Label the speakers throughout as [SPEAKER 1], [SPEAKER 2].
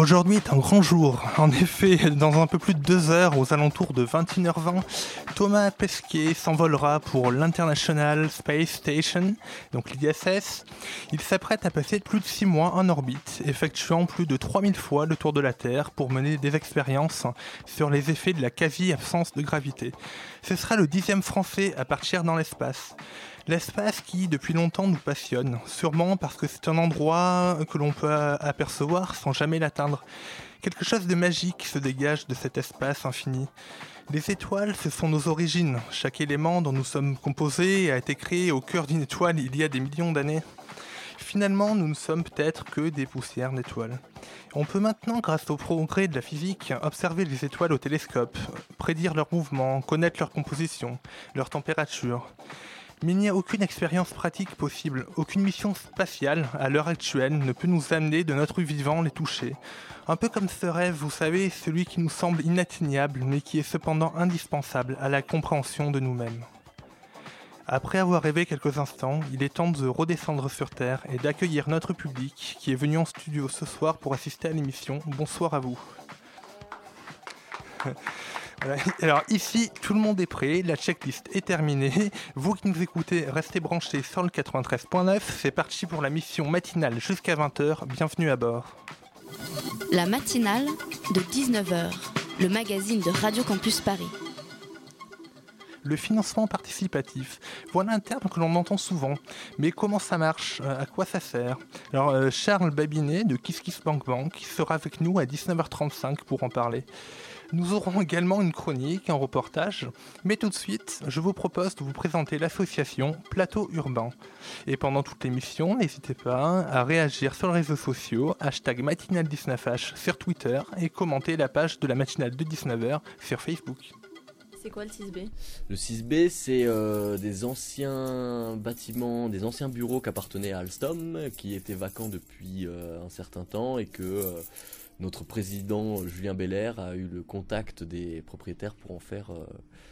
[SPEAKER 1] Aujourd'hui est un grand jour. En effet, dans un peu plus de deux heures, aux alentours de 21h20, Thomas Pesquet s'envolera pour l'International Space Station, donc l'ISS. Il s'apprête à passer plus de six mois en orbite, effectuant plus de 3000 fois le tour de la Terre pour mener des expériences sur les effets de la quasi-absence de gravité. Ce sera le dixième Français à partir dans l'espace. L'espace qui, depuis longtemps, nous passionne, sûrement parce que c'est un endroit que l'on peut apercevoir sans jamais l'atteindre. Quelque chose de magique se dégage de cet espace infini. Les étoiles, ce sont nos origines. Chaque élément dont nous sommes composés a été créé au cœur d'une étoile il y a des millions d'années. Finalement, nous ne sommes peut-être que des poussières d'étoiles. On peut maintenant, grâce au progrès de la physique, observer les étoiles au télescope, prédire leurs mouvements, connaître leur composition, leur température. Mais il n'y a aucune expérience pratique possible, aucune mission spatiale, à l'heure actuelle, ne peut nous amener de notre vivant les toucher. Un peu comme ce rêve, vous savez, celui qui nous semble inatteignable, mais qui est cependant indispensable à la compréhension de nous-mêmes. Après avoir rêvé quelques instants, il est temps de redescendre sur Terre et d'accueillir notre public qui est venu en studio ce soir pour assister à l'émission. Bonsoir à vous. Alors ici, tout le monde est prêt, la checklist est terminée. Vous qui nous écoutez, restez branchés sur le 93.9. C'est parti pour la mission matinale jusqu'à 20h. Bienvenue à bord.
[SPEAKER 2] La matinale de 19h, le magazine de Radio Campus Paris.
[SPEAKER 1] Le financement participatif, voilà un terme que l'on entend souvent. Mais comment ça marche? Euh, À quoi ça sert? Alors euh, Charles Babinet de Kiss Kiss Bank Bank sera avec nous à 19h35 pour en parler. Nous aurons également une chronique, un reportage, mais tout de suite, je vous propose de vous présenter l'association Plateau Urbain. Et pendant toute l'émission, n'hésitez pas à réagir sur les réseaux sociaux, hashtag matinale19h sur Twitter et commenter la page de la matinale de 19h sur Facebook.
[SPEAKER 3] C'est quoi le 6B
[SPEAKER 4] Le 6B, c'est euh, des anciens bâtiments, des anciens bureaux qui appartenaient à Alstom, qui étaient vacants depuis euh, un certain temps et que euh, notre président Julien Belair a eu le contact des propriétaires pour en faire, euh,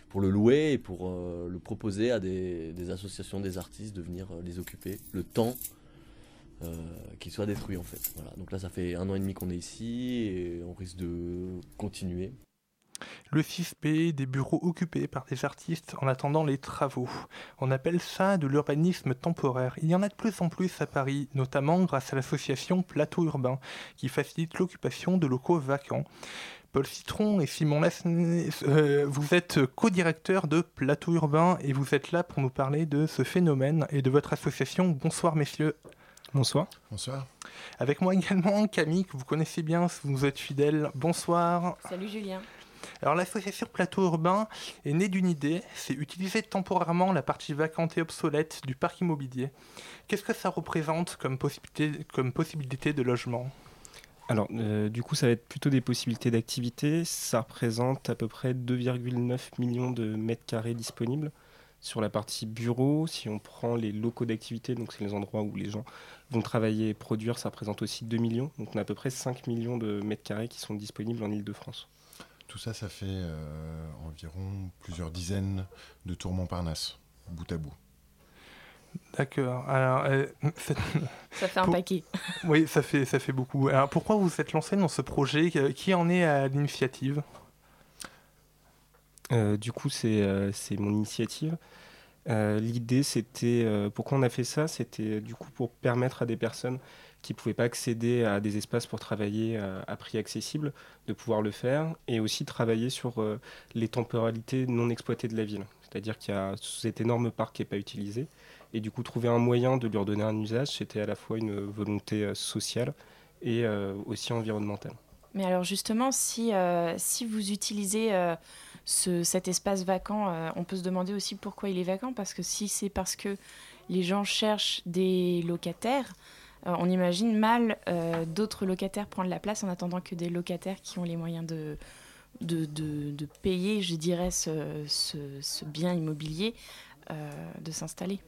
[SPEAKER 4] pour le louer et pour euh, le proposer à des, associations des artistes de venir euh, les occuper le temps euh, qu'ils soient détruits en fait. Voilà. Donc là, ça fait un an et demi qu'on est ici et on risque de continuer.
[SPEAKER 1] Le 6P, des bureaux occupés par des artistes en attendant les travaux. On appelle ça de l'urbanisme temporaire. Il y en a de plus en plus à Paris, notamment grâce à l'association Plateau Urbain, qui facilite l'occupation de locaux vacants. Paul Citron et Simon Lassenez, euh, vous êtes co-directeurs de Plateau Urbain et vous êtes là pour nous parler de ce phénomène et de votre association. Bonsoir messieurs.
[SPEAKER 5] Bonsoir.
[SPEAKER 6] Bonsoir.
[SPEAKER 1] Avec moi également Camille, que vous connaissez bien si vous êtes fidèle. Bonsoir.
[SPEAKER 3] Salut Julien.
[SPEAKER 1] Alors l'association Plateau Urbain est née d'une idée, c'est utiliser temporairement la partie vacante et obsolète du parc immobilier. Qu'est-ce que ça représente comme possibilité, de logement?
[SPEAKER 5] Alors, euh, du coup, ça va être plutôt des possibilités d'activité. Ça représente à peu près 2,9 millions de mètres carrés disponibles. Sur la partie bureau, si on prend les locaux d'activité, donc c'est les endroits où les gens vont travailler et produire, ça représente aussi 2 millions. Donc on a à peu près 5 millions de mètres carrés qui sont disponibles en Ile-de-France.
[SPEAKER 6] Tout ça, ça fait euh, environ plusieurs dizaines de tours Montparnasse, bout à bout.
[SPEAKER 1] D'accord. Alors, euh,
[SPEAKER 3] Ça fait un
[SPEAKER 1] Pour-
[SPEAKER 3] paquet.
[SPEAKER 1] oui, ça fait, ça fait beaucoup. Alors pourquoi vous vous êtes lancé dans ce projet Qui en est à l'initiative
[SPEAKER 5] Euh, du coup, c'est euh, c'est mon initiative. Euh, L'idée, c'était euh, pourquoi on a fait ça? C'était euh, du coup pour permettre à des personnes qui ne pouvaient pas accéder à des espaces pour travailler euh, à prix accessible de pouvoir le faire et aussi travailler sur euh, les temporalités non exploitées de la ville. C'est-à-dire qu'il y a cet énorme parc qui n'est pas utilisé et du coup trouver un moyen de lui redonner un usage, c'était à la fois une volonté euh, sociale et aussi environnementale.
[SPEAKER 3] Mais alors justement, si, si vous utilisez ce- cet espace vacant, on peut se demander aussi pourquoi il est vacant, parce que si c'est parce que les gens cherchent des locataires, on imagine mal d'autres locataires prendre la place en attendant que des locataires qui ont les moyens de, de, payer, je dirais, ce, bien immobilier, de s'installer.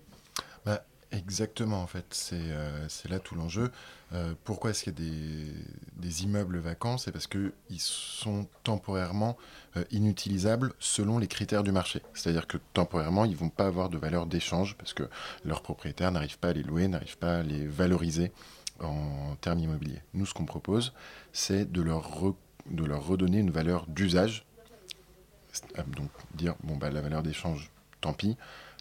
[SPEAKER 6] Bah, exactement, en fait, c'est là tout l'enjeu. Euh, pourquoi est-ce qu'il y a des, immeubles vacants? C'est parce qu'ils sont temporairement euh, inutilisables selon les critères du marché. C'est-à-dire que temporairement, ils ne vont pas avoir de valeur d'échange parce que leurs propriétaires n'arrivent pas à les louer, n'arrivent pas à les valoriser en termes immobiliers. Nous, ce qu'on propose, c'est de leur, de leur redonner une valeur d'usage. Euh, donc dire, bon, bah, la valeur d'échange, tant pis.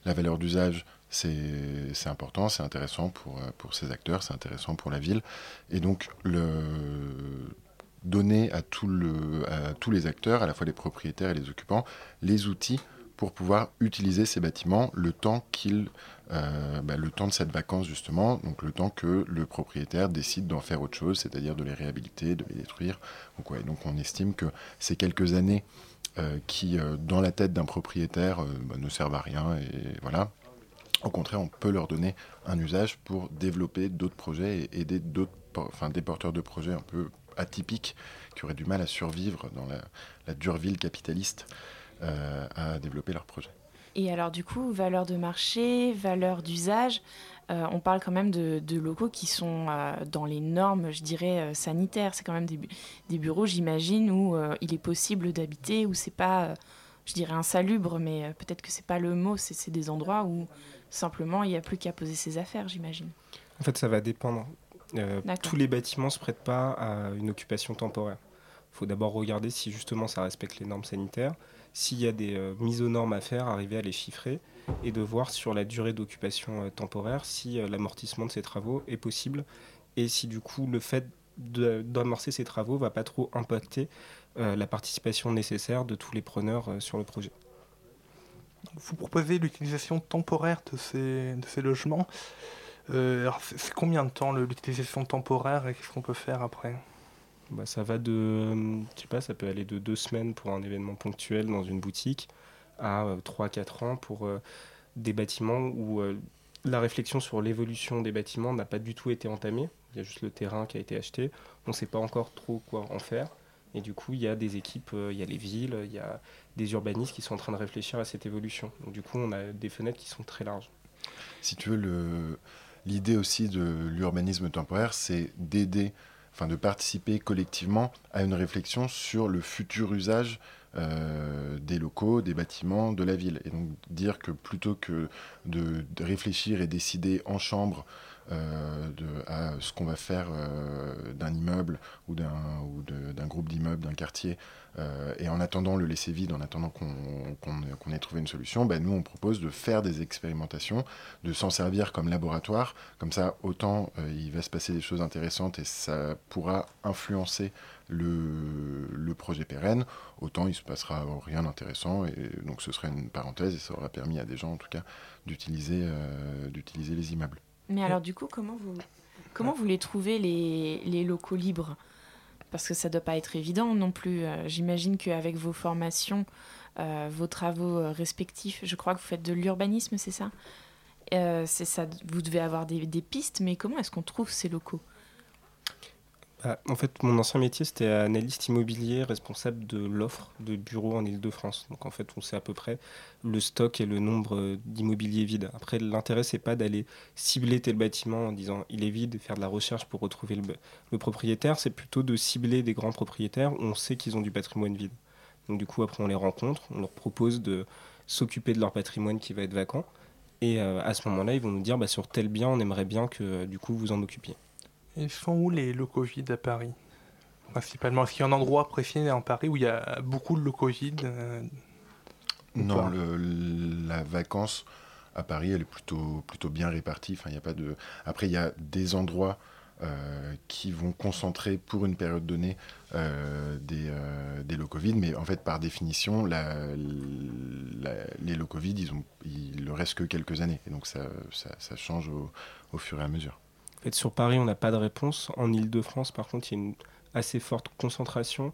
[SPEAKER 6] La valeur d'usage, c'est important, c'est intéressant pour, euh, pour ces acteurs, c'est intéressant pour la ville. Et donc, donner à, tous les acteurs, à la fois les propriétaires et les occupants, les outils pour pouvoir utiliser ces bâtiments le temps euh, bah, le temps de cette vacance justement, donc le temps que le propriétaire décide d'en faire autre chose, c'est-à-dire de les réhabiliter, de les détruire. Donc, ouais, donc on estime que ces quelques années euh, qui, dans la tête d'un propriétaire, bah, ne servent à rien et voilà, au contraire, on peut leur donner un usage pour développer d'autres projets et aider d'autres, enfin, des porteurs de projets un peu atypiques qui auraient du mal à survivre dans la, dure ville capitaliste euh, à développer leurs projets.
[SPEAKER 3] Et alors du coup, valeur de marché, valeur d'usage, euh, on parle quand même de, locaux qui sont euh, dans les normes, je dirais, sanitaires. C'est quand même des, des bureaux, j'imagine, où il est possible d'habiter, où c'est pas, je dirais, insalubre, mais peut-être que c'est pas le mot, c'est des endroits où Simplement, il n'y a plus qu'à poser ses affaires, j'imagine.
[SPEAKER 5] En fait, ça va dépendre. Euh, tous les bâtiments ne se prêtent pas à une occupation temporaire. Il faut d'abord regarder si justement ça respecte les normes sanitaires, s'il y a des euh, mises aux normes à faire, arriver à les chiffrer et de voir sur la durée d'occupation euh, temporaire si l'amortissement de ces travaux est possible et si du coup le fait d'amorcer ces travaux va pas trop impacter la participation nécessaire de tous les preneurs sur le projet.
[SPEAKER 1] Vous proposez l'utilisation temporaire de ces, logements. Euh, c'est combien de temps l'utilisation temporaire et qu'est-ce qu'on peut faire après?
[SPEAKER 5] Bah, Ça va de, je sais pas, ça peut aller de deux semaines pour un événement ponctuel dans une boutique à 3-4 euh, ans pour euh, des bâtiments où la réflexion sur l'évolution des bâtiments n'a pas du tout été entamée. Il y a juste le terrain qui a été acheté. On ne sait pas encore trop quoi en faire. Et du coup, il y a des équipes, il y a les villes, il y a des urbanistes qui sont en train de réfléchir à cette évolution. Donc du coup, on a des fenêtres qui sont très larges.
[SPEAKER 6] Si tu veux, l'idée aussi de l'urbanisme temporaire, c'est d'aider, enfin de participer collectivement à une réflexion sur le futur usage euh, des locaux, des bâtiments, de la ville. Et donc dire que plutôt que de, réfléchir et décider en chambre euh, de, à ce qu'on va faire euh, d'un immeuble ou d'un groupe d'immeubles, d'un quartier, euh, et en attendant le laisser vide, en attendant qu'on ait trouvé une solution, ben nous on propose de faire des expérimentations, de s'en servir comme laboratoire. Comme ça, autant euh, il va se passer des choses intéressantes et ça pourra influencer le, projet pérenne, autant il se passera rien d'intéressant et donc ce serait une parenthèse et ça aura permis à des gens en tout cas euh, d'utiliser les immeubles.
[SPEAKER 3] Mais alors du coup, comment vous, comment vous les trouvez les, les locaux libres? Parce que ça ne doit pas être évident non plus. Euh, j'imagine qu'avec vos formations, euh, vos travaux euh, respectifs, je crois que vous faites de l'urbanisme, c'est ça? C'est ça. Vous devez avoir des pistes, mais comment est-ce qu'on trouve ces locaux?
[SPEAKER 5] Bah, en fait, mon ancien métier, c'était analyste immobilier responsable de l'offre de bureaux en Ile-de-France. Donc, en fait, on sait à peu près le stock et le nombre d'immobiliers vides. Après, l'intérêt, c'est pas d'aller cibler tel bâtiment en disant il est vide faire de la recherche pour retrouver le, propriétaire. C'est plutôt de cibler des grands propriétaires où on sait qu'ils ont du patrimoine vide. Donc, du coup, après, on les rencontre, on leur propose de s'occuper de leur patrimoine qui va être vacant. Et euh, à ce moment-là, ils vont nous dire bah, sur tel bien, on aimerait bien que du coup vous en occupiez.
[SPEAKER 1] Ils sont où les locaux vides à Paris? Principalement, est-ce qu'il y a un endroit précis en Paris où il y a beaucoup de locaux vides euh,
[SPEAKER 6] Non, la vacance à Paris, elle est plutôt, plutôt bien répartie. Enfin, y a pas de... Après, il y a des endroits euh, qui vont concentrer pour une période donnée euh, des, des, locaux vides, mais en fait, par définition, les locaux vides, ils, ont, il ne reste que quelques années. Et donc, ça, ça, change au fur et à mesure
[SPEAKER 5] sur Paris, on n'a pas de réponse. En Ile-de-France, par contre, il y a une assez forte concentration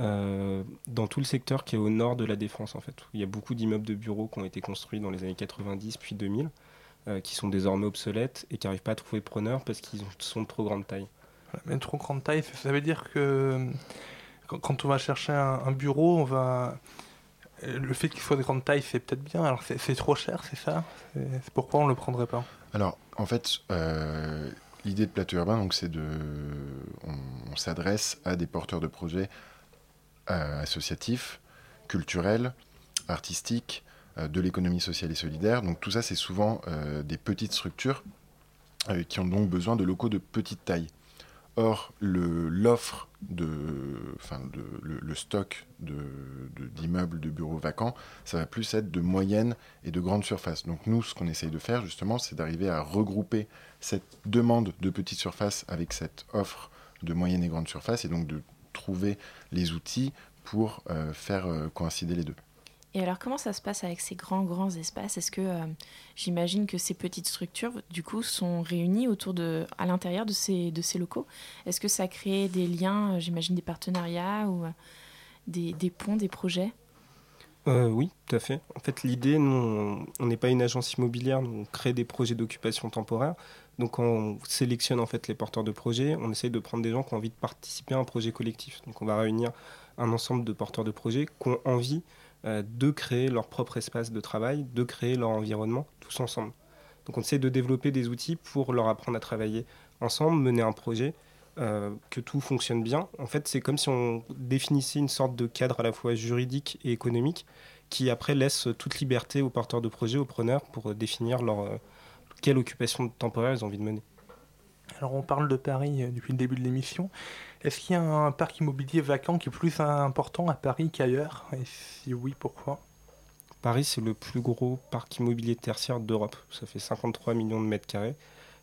[SPEAKER 5] euh, dans tout le secteur qui est au nord de la Défense, en fait. Il y a beaucoup d'immeubles de bureaux qui ont été construits dans les années 90 puis 2000. qui sont désormais obsolètes et qui n'arrivent pas à trouver preneur parce qu'ils sont de trop grande taille.
[SPEAKER 1] Trop grande taille, ça veut dire que quand on va chercher un, bureau, on va. Le fait qu'il soit de grande taille, c'est peut-être bien. Alors c'est trop cher, c'est ça? C'est pourquoi on le prendrait pas?
[SPEAKER 6] Alors en fait, euh, l'idée de plateau urbain, c'est de, on, s'adresse à des porteurs de projets euh, associatifs, culturels, artistiques, euh, de l'économie sociale et solidaire. Donc tout ça, c'est souvent des petites structures qui ont donc besoin de locaux de petite taille. Or, l'offre de, enfin de, le, stock d'immeubles, de, de, bureaux vacants, ça va plus être de moyenne et de grande surface. Donc nous, ce qu'on essaye de faire justement, c'est d'arriver à regrouper cette demande de petite surface avec cette offre de moyenne et grande surface, et donc de trouver les outils pour euh, faire euh, coïncider les deux.
[SPEAKER 3] Et alors, comment ça se passe avec ces grands, grands espaces? Est-ce que euh, j'imagine que ces petites structures, du coup, sont réunies autour de, à l'intérieur de ces, de ces locaux? Est-ce que ça crée des liens, euh, j'imagine des partenariats ou euh, des, des, ponts, des projets?
[SPEAKER 5] Oui, tout à fait. En fait, l'idée, nous, on n'est pas une agence immobilière, on crée des projets d'occupation temporaire. Donc, on sélectionne en fait les porteurs de projets, on essaye de prendre des gens qui ont envie de participer à un projet collectif. Donc, on va réunir un ensemble de porteurs de projets qui ont envie de créer leur propre espace de travail, de créer leur environnement tous ensemble. Donc on essaie de développer des outils pour leur apprendre à travailler ensemble, mener un projet, euh, que tout fonctionne bien. En fait, c'est comme si on définissait une sorte de cadre à la fois juridique et économique qui après laisse toute liberté aux porteurs de projets, aux preneurs, pour définir leur, euh, quelle occupation temporaire ils ont envie de mener.
[SPEAKER 1] Alors on parle de Paris depuis le début de l'émission. Est-ce qu'il y a un parc immobilier vacant qui est plus important à Paris qu'ailleurs? Et si oui, pourquoi?
[SPEAKER 5] Paris, c'est le plus gros parc immobilier tertiaire d'Europe. Ça fait 53 millions de mètres carrés.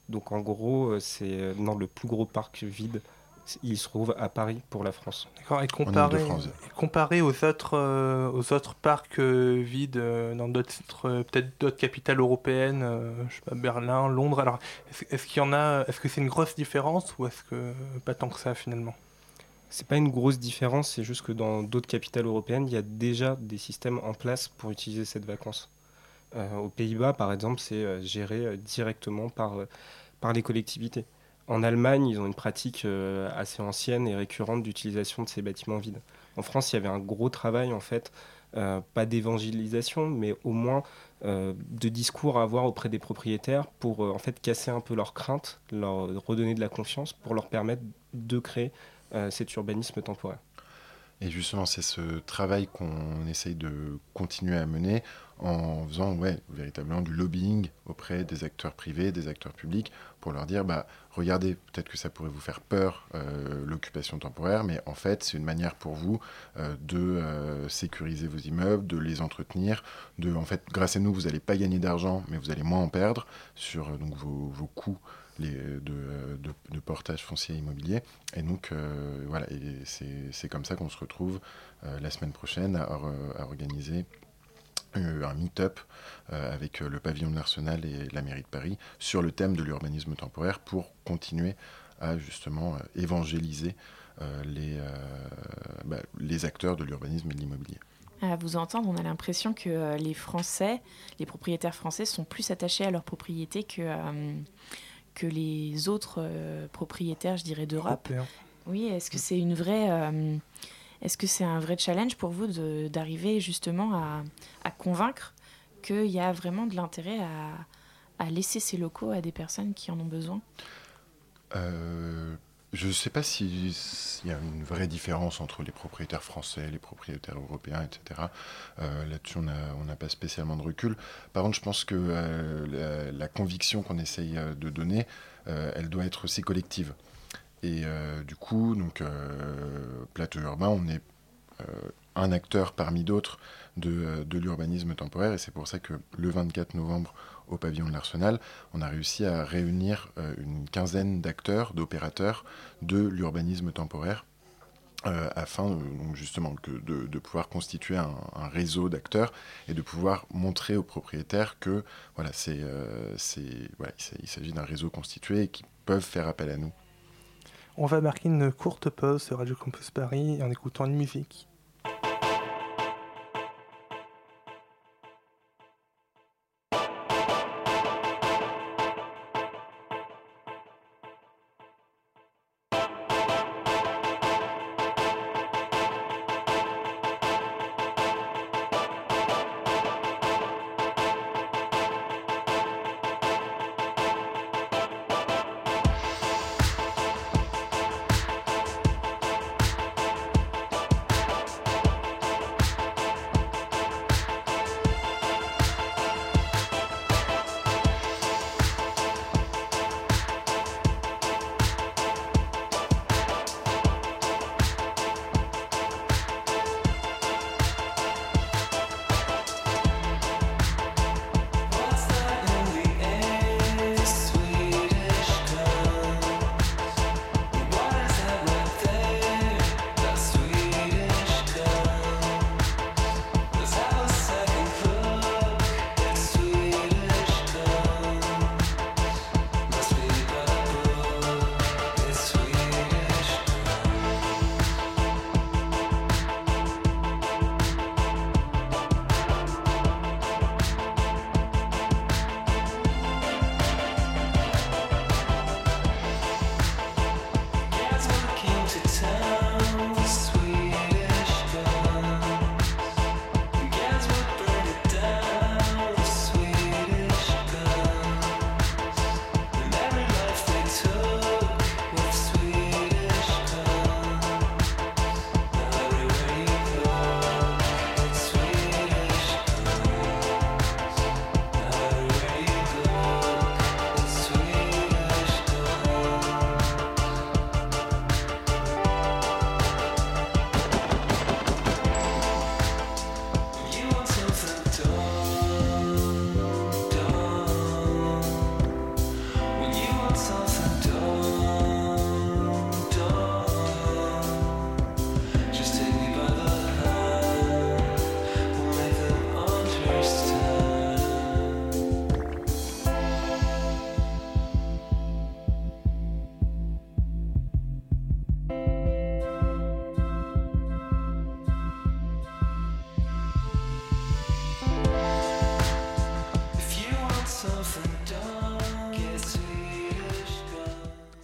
[SPEAKER 5] Donc en gros, euh, c'est euh, le plus gros parc vide il se trouve à Paris pour la France.
[SPEAKER 1] D'accord. Et comparé, comparé aux autres, euh, aux autres parcs euh, vides euh, dans d'autres, peut-être d'autres capitales européennes, je sais pas Berlin, Londres. Alors, est-ce, qu'il y en a Est-ce que c'est une grosse différence ou est-ce que pas tant que ça finalement?
[SPEAKER 5] C'est pas une grosse différence. C'est juste que dans d'autres capitales européennes, il y a déjà des systèmes en place pour utiliser cette vacance. aux Pays-Bas, par exemple, c'est géré directement par par les collectivités. En Allemagne, ils ont une pratique euh, assez ancienne et récurrente d'utilisation de ces bâtiments vides. En France, il y avait un gros travail, en fait, euh, pas d'évangélisation, mais au moins euh, de discours à avoir auprès des propriétaires pour en fait casser un peu leurs craintes, leur redonner de la confiance pour leur permettre de créer cet urbanisme temporaire.
[SPEAKER 6] Et justement, c'est ce travail qu'on essaye de continuer à mener en faisant ouais, véritablement du lobbying auprès des acteurs privés, des acteurs publics, pour leur dire, bah, regardez, peut-être que ça pourrait vous faire peur, euh, l'occupation temporaire, mais en fait, c'est une manière pour vous euh, de euh, sécuriser vos immeubles, de les entretenir, de, en fait, grâce à nous, vous n'allez pas gagner d'argent, mais vous allez moins en perdre sur donc, vos, vos coûts de, portage foncier immobilier. Et donc, voilà, et c'est comme ça qu'on se retrouve la semaine prochaine à, organiser un meet-up euh, avec euh, le pavillon de l'Arsenal et la mairie de Paris sur le thème de l'urbanisme temporaire pour continuer à justement euh, évangéliser les, bah, les acteurs de l'urbanisme et de l'immobilier.
[SPEAKER 3] À vous entendre, on a l'impression que les Français, les propriétaires français sont plus attachés à leur propriété que, que les autres propriétaires, je dirais, d'Europe. Oui, est-ce que c'est une vraie est-ce que c'est un vrai challenge pour vous d'arriver justement à, à convaincre qu'il y a vraiment de l'intérêt à, à, laisser ces locaux à des personnes qui en ont besoin?
[SPEAKER 6] Euh, Je ne sais pas s'il y a une vraie différence entre les propriétaires français, les propriétaires européens, etc. Euh, là-dessus, on n'a pas spécialement de recul. Par contre, je pense que euh, la, conviction qu'on essaye de donner, elle doit être aussi collective. Et euh, du coup, donc, euh, Plateau Urbain, on est euh, un acteur parmi d'autres de, l'urbanisme temporaire. Et c'est pour ça que le 24 novembre, au pavillon de l'Arsenal, on a réussi à réunir une quinzaine d'acteurs, d'opérateurs de l'urbanisme temporaire. afin donc justement de, pouvoir constituer un, réseau d'acteurs et de pouvoir montrer aux propriétaires que voilà, c'est, il s'agit d'un réseau constitué et qu'ils peuvent faire appel à nous.
[SPEAKER 1] On va marquer une courte pause sur Radio Campus Paris en écoutant une musique.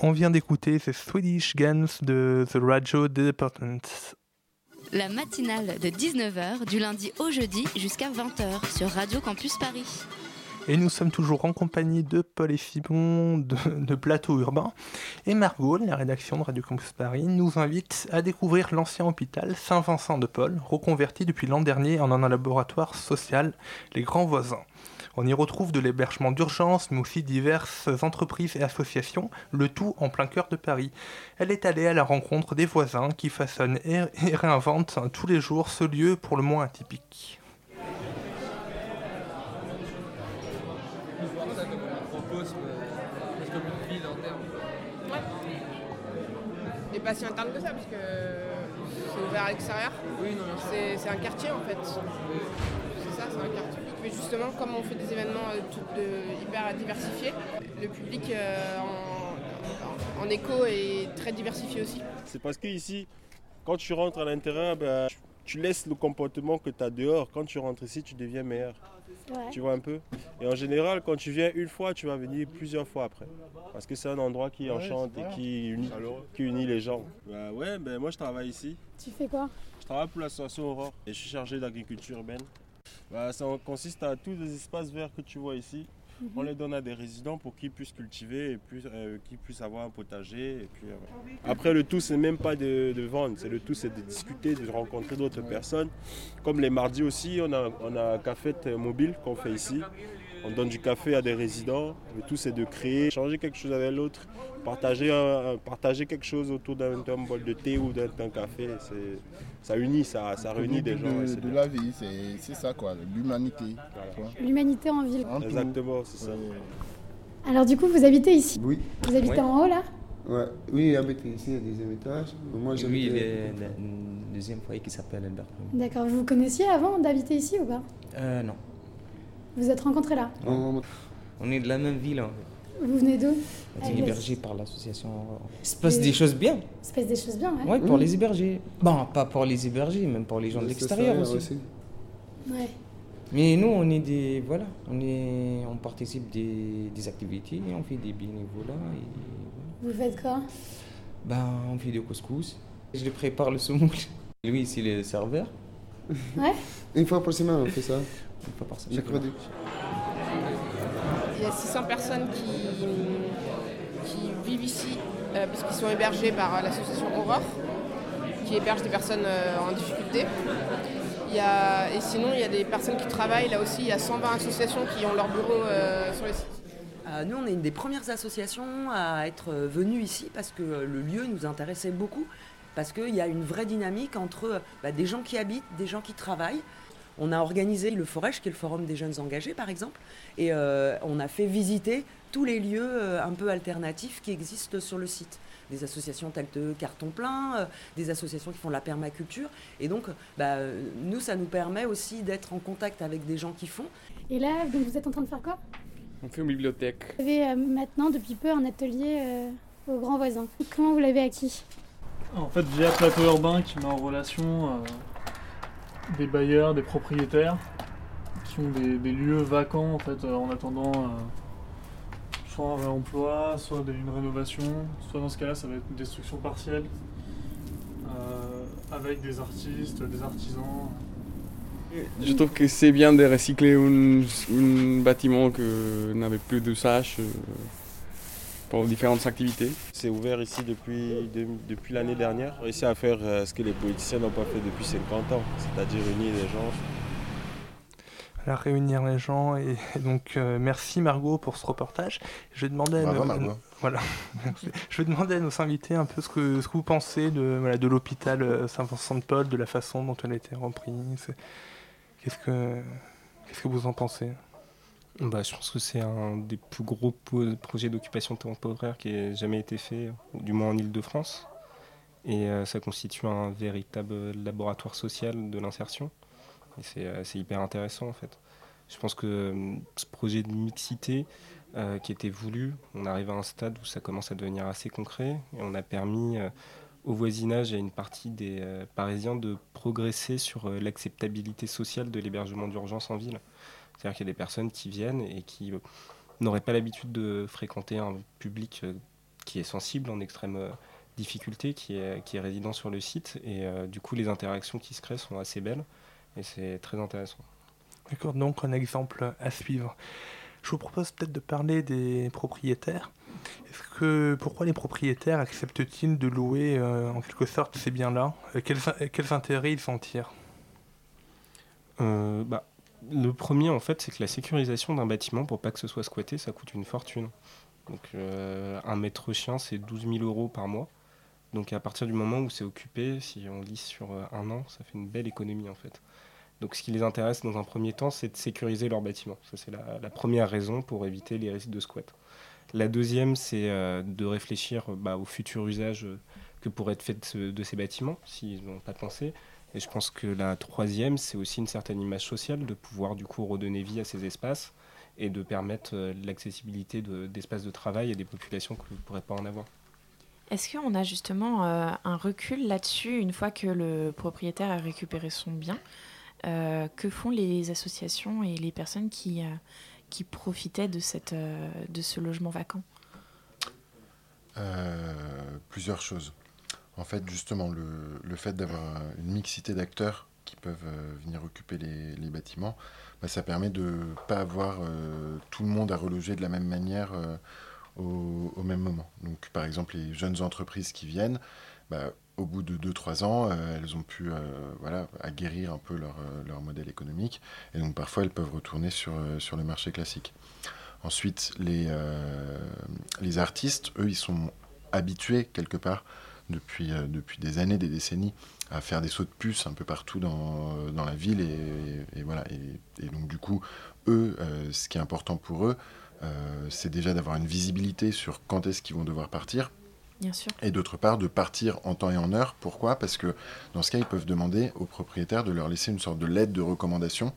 [SPEAKER 1] On vient d'écouter The Swedish Guns de The Radio Department.
[SPEAKER 2] La matinale de 19h du lundi au jeudi jusqu'à 20h sur Radio Campus Paris.
[SPEAKER 1] Et nous sommes toujours en compagnie de Paul et Simon de, de Plateau Urbain. Et Margot, la rédaction de Radio Campus Paris, nous invite à découvrir l'ancien hôpital Saint-Vincent de Paul, reconverti depuis l'an dernier en un laboratoire social, les grands voisins. On y retrouve de l'hébergement d'urgence, mais aussi diverses entreprises et associations, le tout en plein cœur de Paris. Elle est allée à la rencontre des voisins qui façonnent et réinventent tous les jours ce lieu pour le moins atypique.
[SPEAKER 7] Et pas si interne que ça, parce que c'est ouvert à l'extérieur. Oui, c'est un quartier en fait. Justement, comme on fait des événements euh, tout de- hyper diversifiés, le public euh, en, en écho est très diversifié aussi.
[SPEAKER 8] C'est parce que ici, quand tu rentres à l'intérieur, ben, tu laisses le comportement que tu as dehors. Quand tu rentres ici, tu deviens meilleur. Tu vois un peu? Et en général, quand tu viens une fois, tu vas venir plusieurs fois après. Parce que c'est un endroit qui enchante et qui unit, qui unit les gens. Bah ouais, ben moi je travaille ici.
[SPEAKER 9] Tu fais quoi?
[SPEAKER 8] Je travaille pour l'association Aurore et je suis chargé d'agriculture urbaine. Bah, ça consiste à tous les espaces verts que tu vois ici.
[SPEAKER 9] Mhm.
[SPEAKER 8] On les donne à des résidents pour qu'ils puissent cultiver et euh, qu'ils puissent avoir un potager. Et puis, euh, Après, le tout, c'est même pas de, de vendre, c'est le tout, c'est de discuter, de rencontrer d'autres personnes. Comme les mardis aussi, on a, on a un café mobile qu'on fait ici. On donne du café à des résidents. Le tout, c'est de créer, changer quelque chose avec l'autre, partager, un- partager quelque chose autour d'un bol de thé ou d'un café. Ça unit, ça, ça réunit des gens.
[SPEAKER 10] de,
[SPEAKER 8] c'est
[SPEAKER 10] de la vie, c'est ça quoi, l'humanité.
[SPEAKER 9] L'humanité en ville.
[SPEAKER 10] En.
[SPEAKER 8] Exactement, c'est ça.
[SPEAKER 9] Alors du coup, vous habitez ici
[SPEAKER 11] Oui.
[SPEAKER 9] Vous habitez en haut là
[SPEAKER 11] Ouais. Oui, il habite ici, au deuxième étage. Moi,
[SPEAKER 12] Lui,
[SPEAKER 11] j'habite-
[SPEAKER 12] il est le deuxième foyer qui s'appelle Albert.
[SPEAKER 9] D'accord. Vous vous connaissiez avant d'habiter ici ou pas
[SPEAKER 12] Euh, non.
[SPEAKER 9] Vous êtes rencontrés là
[SPEAKER 12] On, on est de la même ville. en fait.
[SPEAKER 9] Vous venez d'où
[SPEAKER 12] On est
[SPEAKER 9] Avec
[SPEAKER 12] hébergé par l'association. Il se passe des choses bien.
[SPEAKER 9] Il se passe des choses bien, ouais.
[SPEAKER 12] Oui, pour les hébergés. Bon, pas pour les hébergés, même pour les gens de l'extérieur aussi.
[SPEAKER 9] Ouais.
[SPEAKER 12] Mais nous, on est des. Voilà. On, est, on participe des, des activités, on fait des bénévolats. Et,
[SPEAKER 9] Vous faites quoi?
[SPEAKER 12] Ben, on fait des couscous. Je les prépare le semoule. Lui, c'est le serveur.
[SPEAKER 9] Ouais
[SPEAKER 11] Une fois par semaine, on fait ça.
[SPEAKER 12] Une fois par semaine.
[SPEAKER 11] Mercredi.
[SPEAKER 7] Il y a 600 personnes qui, qui vivent ici euh, parce qu'ils sont hébergés par l'association Aurore, qui héberge des personnes euh, en difficulté. Il y a, et sinon, il y a des personnes qui travaillent là aussi. Il y a 120 associations qui ont leur bureau euh, sur le site.
[SPEAKER 13] Euh, nous, on est une des premières associations à être venues ici parce que le lieu nous intéressait beaucoup, parce qu'il y a une vraie dynamique entre bah, des gens qui habitent, des gens qui travaillent. On a organisé le Forèche, qui est le forum des jeunes engagés, par exemple, et euh, on a fait visiter tous les lieux euh, un peu alternatifs qui existent sur le site. Des associations telles que Carton Plein, euh, des associations qui font de la permaculture. Et donc, bah, nous, ça nous permet aussi d'être en contact avec des gens qui font.
[SPEAKER 9] Et là, donc, vous êtes en train de faire quoi?
[SPEAKER 14] On fait une bibliothèque.
[SPEAKER 9] Vous avez euh, maintenant, depuis peu, un atelier euh, au grand voisin. Comment vous l'avez acquis?
[SPEAKER 15] En fait, via Plateau Urbain qui met en relation euh, des bailleurs, des propriétaires qui ont des, lieux vacants en fait euh, en attendant euh, soit un réemploi, soit une rénovation, soit dans ce cas-là ça va être une destruction partielle euh, avec des artistes, des artisans.
[SPEAKER 14] Je trouve que c'est bien de recycler un, bâtiment que n'avait plus d'usage pour différentes activités.
[SPEAKER 8] C'est ouvert ici depuis, de- depuis l'année dernière. On a réussi à faire euh, ce que les politiciens n'ont pas fait depuis 50 ans, c'est-à-dire unir les gens.
[SPEAKER 1] à réunir les gens. Et, et donc, euh, merci Margot pour ce reportage. Je vais demander à
[SPEAKER 6] Bravo,
[SPEAKER 1] nos, voilà. Je vais demander à nos invités un peu ce que, ce que vous pensez de, voilà, de l'hôpital euh, Saint-Vincent-de-Paul, de la façon dont elle a été reprise. Qu'est-ce que, qu'est-ce que vous en pensez?
[SPEAKER 5] Bah, je pense que c'est un des plus gros projets d'occupation temporaire qui ait jamais été fait, du moins en Ile-de-France. Et euh, ça constitue un véritable laboratoire social de l'insertion. Et c'est euh, hyper intéressant en fait. Je pense que euh, ce projet de mixité qui était voulu, on arrive à un stade où ça commence à devenir assez concret. Et on a permis au voisinage et à une partie des Parisiens de progresser sur l'acceptabilité sociale de l'hébergement d'urgence en ville. C'est-à-dire qu'il y a des personnes qui viennent et qui euh, n'auraient pas l'habitude de fréquenter un public euh, qui est sensible, en extrême difficulté, qui est, qui est résident sur le site. Et du coup, les interactions qui se créent sont assez belles et c'est très intéressant.
[SPEAKER 1] D'accord, donc un exemple à suivre. Je vous propose peut-être de parler des propriétaires. Est-ce que pourquoi les propriétaires acceptent-ils de louer en quelque sorte ces biens-là? Quels, quels, intérêts ils en tirent?
[SPEAKER 5] Bah, Le premier, en fait, c'est que la sécurisation d'un bâtiment, pour pas que ce soit squatté, ça coûte une fortune. Donc, un mètre chien, c'est 12 000 euros par mois. Donc, à partir du moment où c'est occupé, si on lisse sur un an, ça fait une belle économie, en fait. Donc, ce qui les intéresse dans un premier temps, c'est de sécuriser leur bâtiment. Ça, c'est la, première raison pour éviter les risques de squat. La deuxième, c'est de réfléchir bah, au futur usage que pourrait être fait de, de ces bâtiments, s'ils n'ont pas pensé. Et je pense que la troisième, c'est aussi une certaine image sociale, de pouvoir du coup redonner vie à ces espaces et de permettre l'accessibilité d'espaces de, travail à des populations qui ne pourraient pas en avoir.
[SPEAKER 3] Est-ce qu'on a justement un recul là-dessus une fois que le propriétaire a récupéré son bien euh, Que font les associations et les personnes qui, euh, qui profitaient de, cette, euh, de ce logement vacant?
[SPEAKER 6] Plusieurs choses. En fait, justement, le, fait d'avoir une mixité d'acteurs qui peuvent venir occuper les, bâtiments, bah, ça permet de ne pas avoir tout le monde à reloger de la même manière au, au, même moment. Donc, par exemple, les jeunes entreprises qui viennent, bah, au bout de 2-3 ans, euh, elles ont pu euh, voilà, aguerrir un peu leur, leur, modèle économique. Et donc, parfois, elles peuvent retourner sur, sur le marché classique. Ensuite, les, les artistes, eux, ils sont habitués quelque part depuis, euh, depuis des années, des décennies, à faire des sauts de puce un peu partout dans, dans la ville. Et, et voilà. Et, et, donc, du coup, eux, euh, ce qui est important pour eux, euh, c'est déjà d'avoir une visibilité sur quand est-ce qu'ils vont devoir partir.
[SPEAKER 3] Bien sûr.
[SPEAKER 6] Et d'autre part, de partir en temps et en heure. Pourquoi? Parce que dans ce cas, ils peuvent demander aux propriétaires de leur laisser une sorte de lettre de recommandation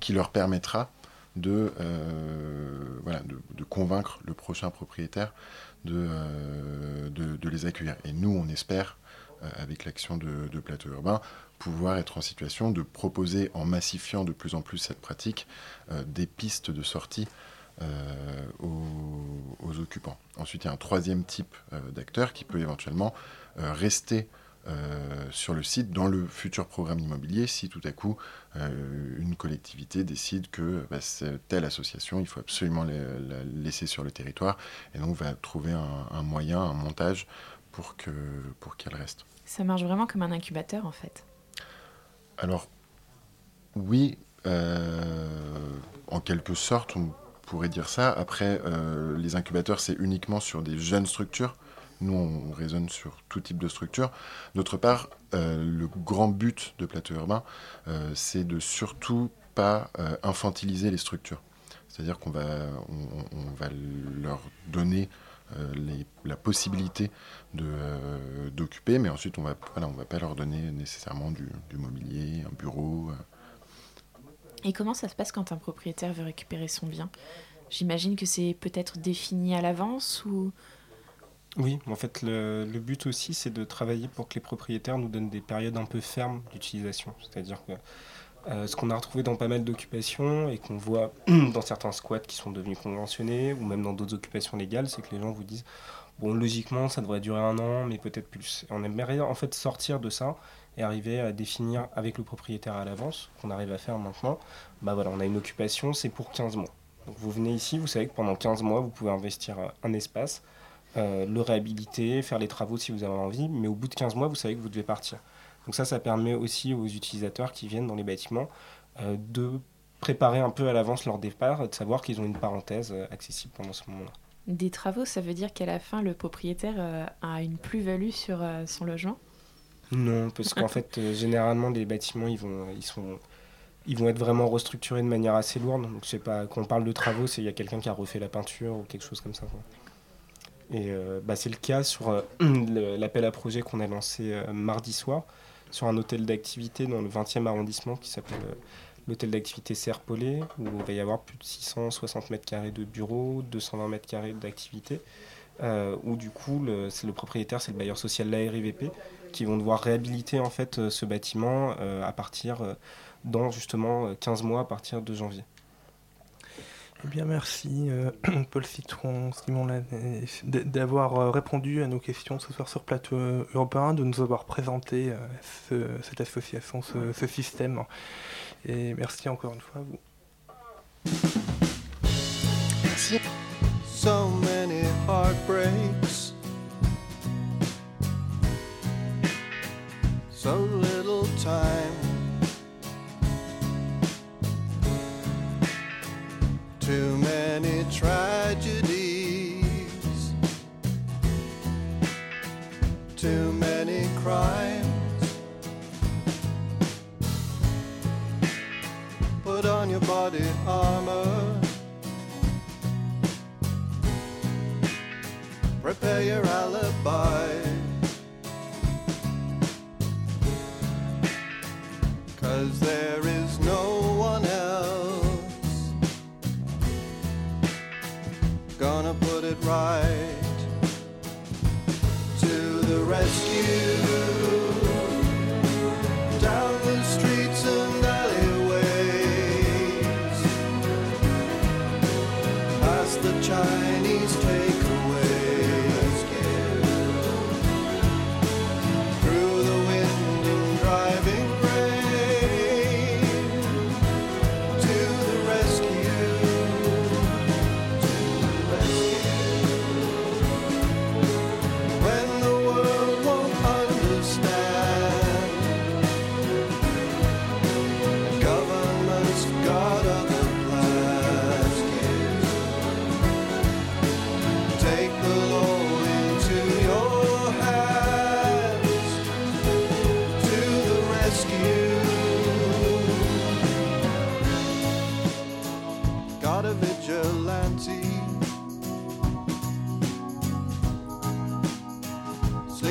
[SPEAKER 6] qui leur permettra de, euh, voilà, de, de, convaincre le prochain propriétaire de, euh, de, les accueillir. Et nous, on espère, euh, avec l'action de, Plateau Urbain, pouvoir être en situation de proposer, en massifiant de plus en plus cette pratique, euh, des pistes de sortie aux, occupants. Ensuite, il y a un troisième type d'acteur qui peut éventuellement rester euh, sur le site dans le futur programme immobilier si tout à coup euh, une collectivité décide que bah, telle association, il faut absolument la, la laisser sur le territoire et donc va trouver un, un moyen, un montage pour qu'elle pour qu'elle reste.
[SPEAKER 3] Ça marche vraiment comme un incubateur en fait
[SPEAKER 6] Alors oui, euh, en quelque sorte on pourrait dire ça. Après, les incubateurs c'est uniquement sur des jeunes structures. Nous, on raisonne sur tout type de structure. D'autre part, euh, le grand but de Plateau Urbain, euh, c'est de surtout pas euh, infantiliser les structures. C'est-à-dire qu'on va, on, va leur donner la possibilité d'occuper, mais ensuite, on on va pas leur donner nécessairement du, du mobilier, un bureau.
[SPEAKER 3] Et comment ça se passe quand un propriétaire veut récupérer son bien? J'imagine que c'est peut-être défini à l'avance ou...
[SPEAKER 5] Oui, en fait, le, but aussi, c'est de travailler pour que les propriétaires nous donnent des périodes un peu fermes d'utilisation. C'est-à-dire que euh, ce qu'on a retrouvé dans pas mal d'occupations et qu'on voit dans certains squats qui sont devenus conventionnés ou même dans d'autres occupations légales, c'est que les gens vous disent bon, logiquement, ça devrait durer un an, mais peut-être plus. Et on aimerait en fait sortir de ça et arriver à définir avec le propriétaire à l'avance, qu'on arrive à faire maintenant. Bah voilà, on a une occupation, c'est pour 15 mois. Donc vous venez ici, vous savez que pendant 15 mois, vous pouvez investir un espace euh, le réhabiliter, faire les travaux si vous avez envie, mais au bout de 15 mois, vous savez que vous devez partir. Donc ça, ça permet aussi aux utilisateurs qui viennent dans les bâtiments euh, de préparer un peu à l'avance leur départ, de savoir qu'ils ont une parenthèse euh, accessible pendant ce moment-là.
[SPEAKER 3] Des travaux, ça veut dire qu'à la fin, le propriétaire a une plus-value sur son logement?
[SPEAKER 5] Non, parce qu'en fait, généralement, les bâtiments, ils vont, ils, sont, ils vont être vraiment restructurés de manière assez lourde. Donc, je sais pas, quand on parle de travaux, c'est il y a quelqu'un qui a refait la peinture ou quelque chose comme ça. Quoi. Et euh, bah, c'est le cas sur euh, l'appel à projet qu'on a lancé euh, mardi soir sur un hôtel d'activité dans le 20e arrondissement qui s'appelle l'hôtel d'activité Serpollet, où il va y avoir plus de 660 mètres carrés de bureaux, 220 mètres carrés d'activité, où du coup c'est le propriétaire, c'est le bailleur social l'ARIVP, qui vont devoir réhabiliter en fait ce bâtiment à partir dans justement 15 mois à partir de janvier.
[SPEAKER 1] Eh bien, merci euh, Paul Citron, Simon d'avoir euh, répondu à nos questions ce soir sur Plateau euh, Urbain, de nous avoir présenté ce- cette association, ce, ce système. Et merci encore une fois à vous.
[SPEAKER 16] So many heartbreaks. So little time. Body armor. prepare your alibi. Cause there is no one else gonna put it right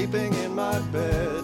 [SPEAKER 16] sleeping in my bed.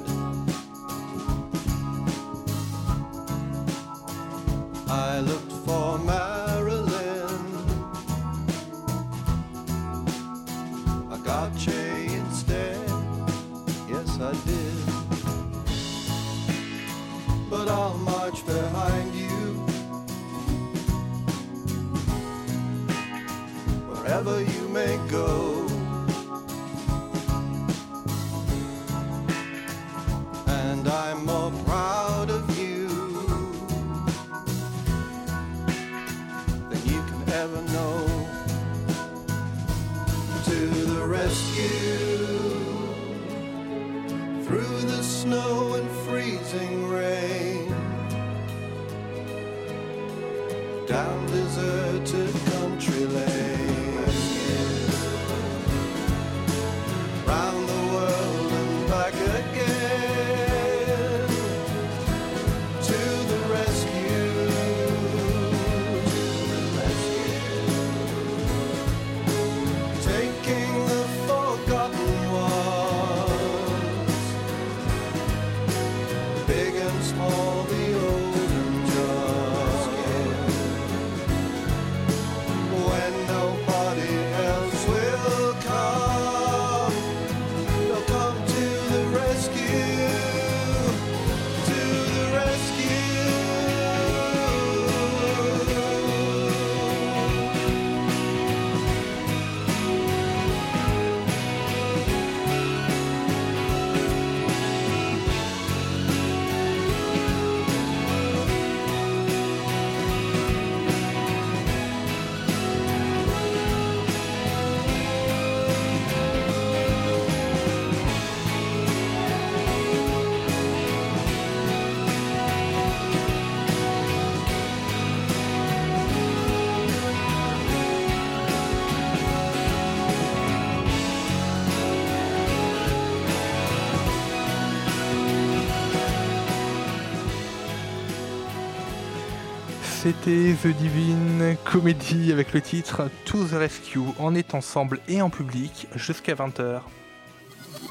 [SPEAKER 1] C'était The Divine Comedy avec le titre To the Rescue. On est ensemble et en public jusqu'à 20h.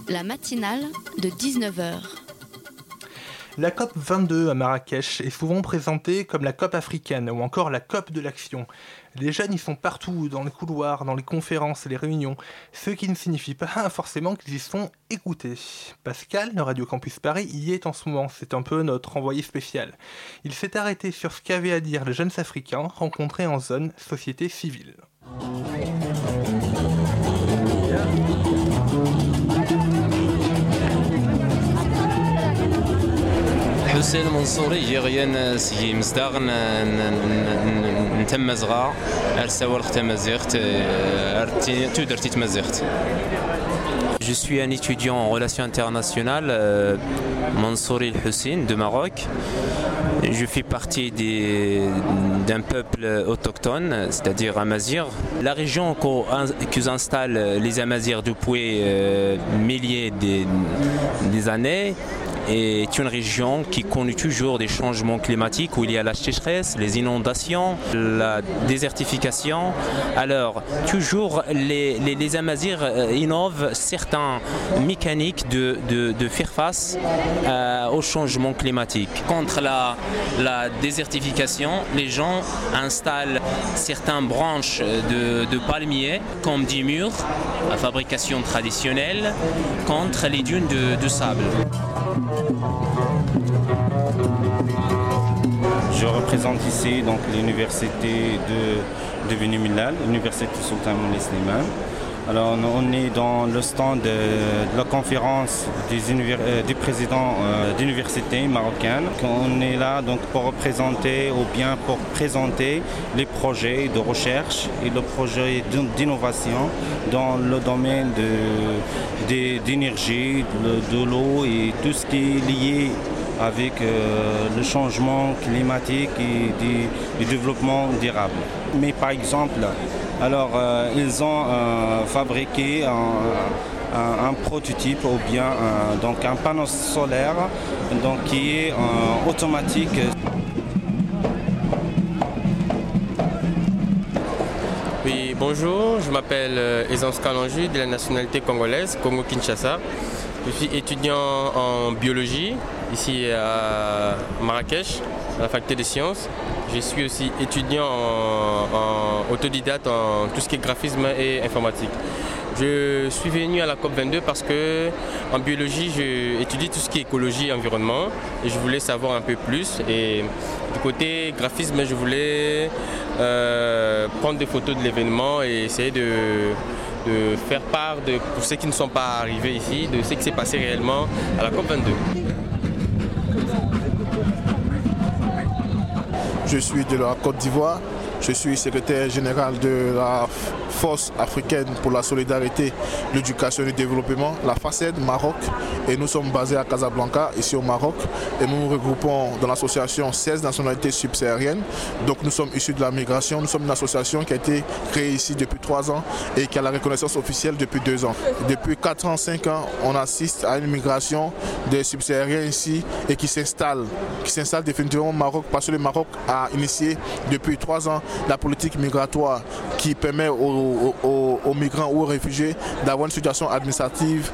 [SPEAKER 2] La matinale de 19h.
[SPEAKER 1] La COP 22 à Marrakech est souvent présentée comme la COP africaine ou encore la COP de l'action. Les jeunes y sont partout, dans les couloirs, dans les conférences et les réunions, ce qui ne signifie pas forcément qu'ils y sont écoutés. Pascal de Radio Campus Paris y est en ce moment, c'est un peu notre envoyé spécial. Il s'est arrêté sur ce qu'avaient à dire les jeunes africains rencontrés en zone société civile.
[SPEAKER 17] حسين منصوري جي غيان سي مزداغ نتم مزغا أرساوال ختم مزيغت ارتي تودرتي تمزيغت Je suis un étudiant en relations internationales, euh, Mansouri Hussein de Maroc. Je fais partie d'un peuple autochtone, c'est-à-dire Amazir. La région que installent les Amazirs depuis euh, milliers des, des années est une région qui connaît toujours des changements climatiques où il y a la sécheresse, les inondations, la désertification. Alors, toujours les, les, les Amazirs euh, innovent certains mécaniques de, faire face euh, au changement climatique. Contre la, désertification, les gens installent certaines branches de, palmiers comme des murs à fabrication traditionnelle contre les dunes de, sable.
[SPEAKER 18] Je représente ici l'université de, de l'université Sultan Mounis Slimane. Alors on est dans le stand de, la conférence des euh, du président euh, d'université marocaine. On est là donc pour représenter ou bien pour présenter les projets de recherche et le projet d'in- d'innovation dans le domaine de- d'énergie, de, l'eau et tout ce qui est lié avec euh, le changement climatique et du développement durable. Mais par exemple, alors euh, ils ont euh, fabriqué un, prototype ou bien un- donc un panneau solaire donc, qui est euh, automatique.
[SPEAKER 19] Oui, bonjour, je m'appelle euh, Aisance Kalanju de la nationalité congolaise, Congo-Kinshasa. Je suis étudiant en biologie ici à Marrakech, à la faculté des sciences. Je suis aussi étudiant en, autodidacte en tout ce qui est graphisme et informatique. Je suis venu à la COP22 parce que en biologie, je étudie tout ce qui est écologie et environnement et je voulais savoir un peu plus. Et du côté graphisme, je voulais euh, prendre des photos de l'événement et essayer de, faire part, pour ceux qui ne sont pas arrivés ici, de ce qui s'est passé réellement à la COP22.
[SPEAKER 20] Je suis de la Côte d'Ivoire. Je suis secrétaire général de la Force africaine pour la solidarité, l'éducation et le développement, la FACED Maroc. Et nous sommes basés à Casablanca, ici au Maroc. Et nous nous regroupons dans l'association 16 nationalités subsahariennes. Donc nous sommes issus de la migration. Nous sommes une association qui a été créée ici depuis trois ans et qui a la reconnaissance officielle depuis deux ans. Depuis 4 ans, 5 ans, on assiste à une migration des subsahariens ici et qui s'installe, qui s'installe définitivement au Maroc parce que le Maroc a initié depuis trois ans la politique migratoire qui permet aux, migrants ou aux réfugiés d'avoir une situation administrative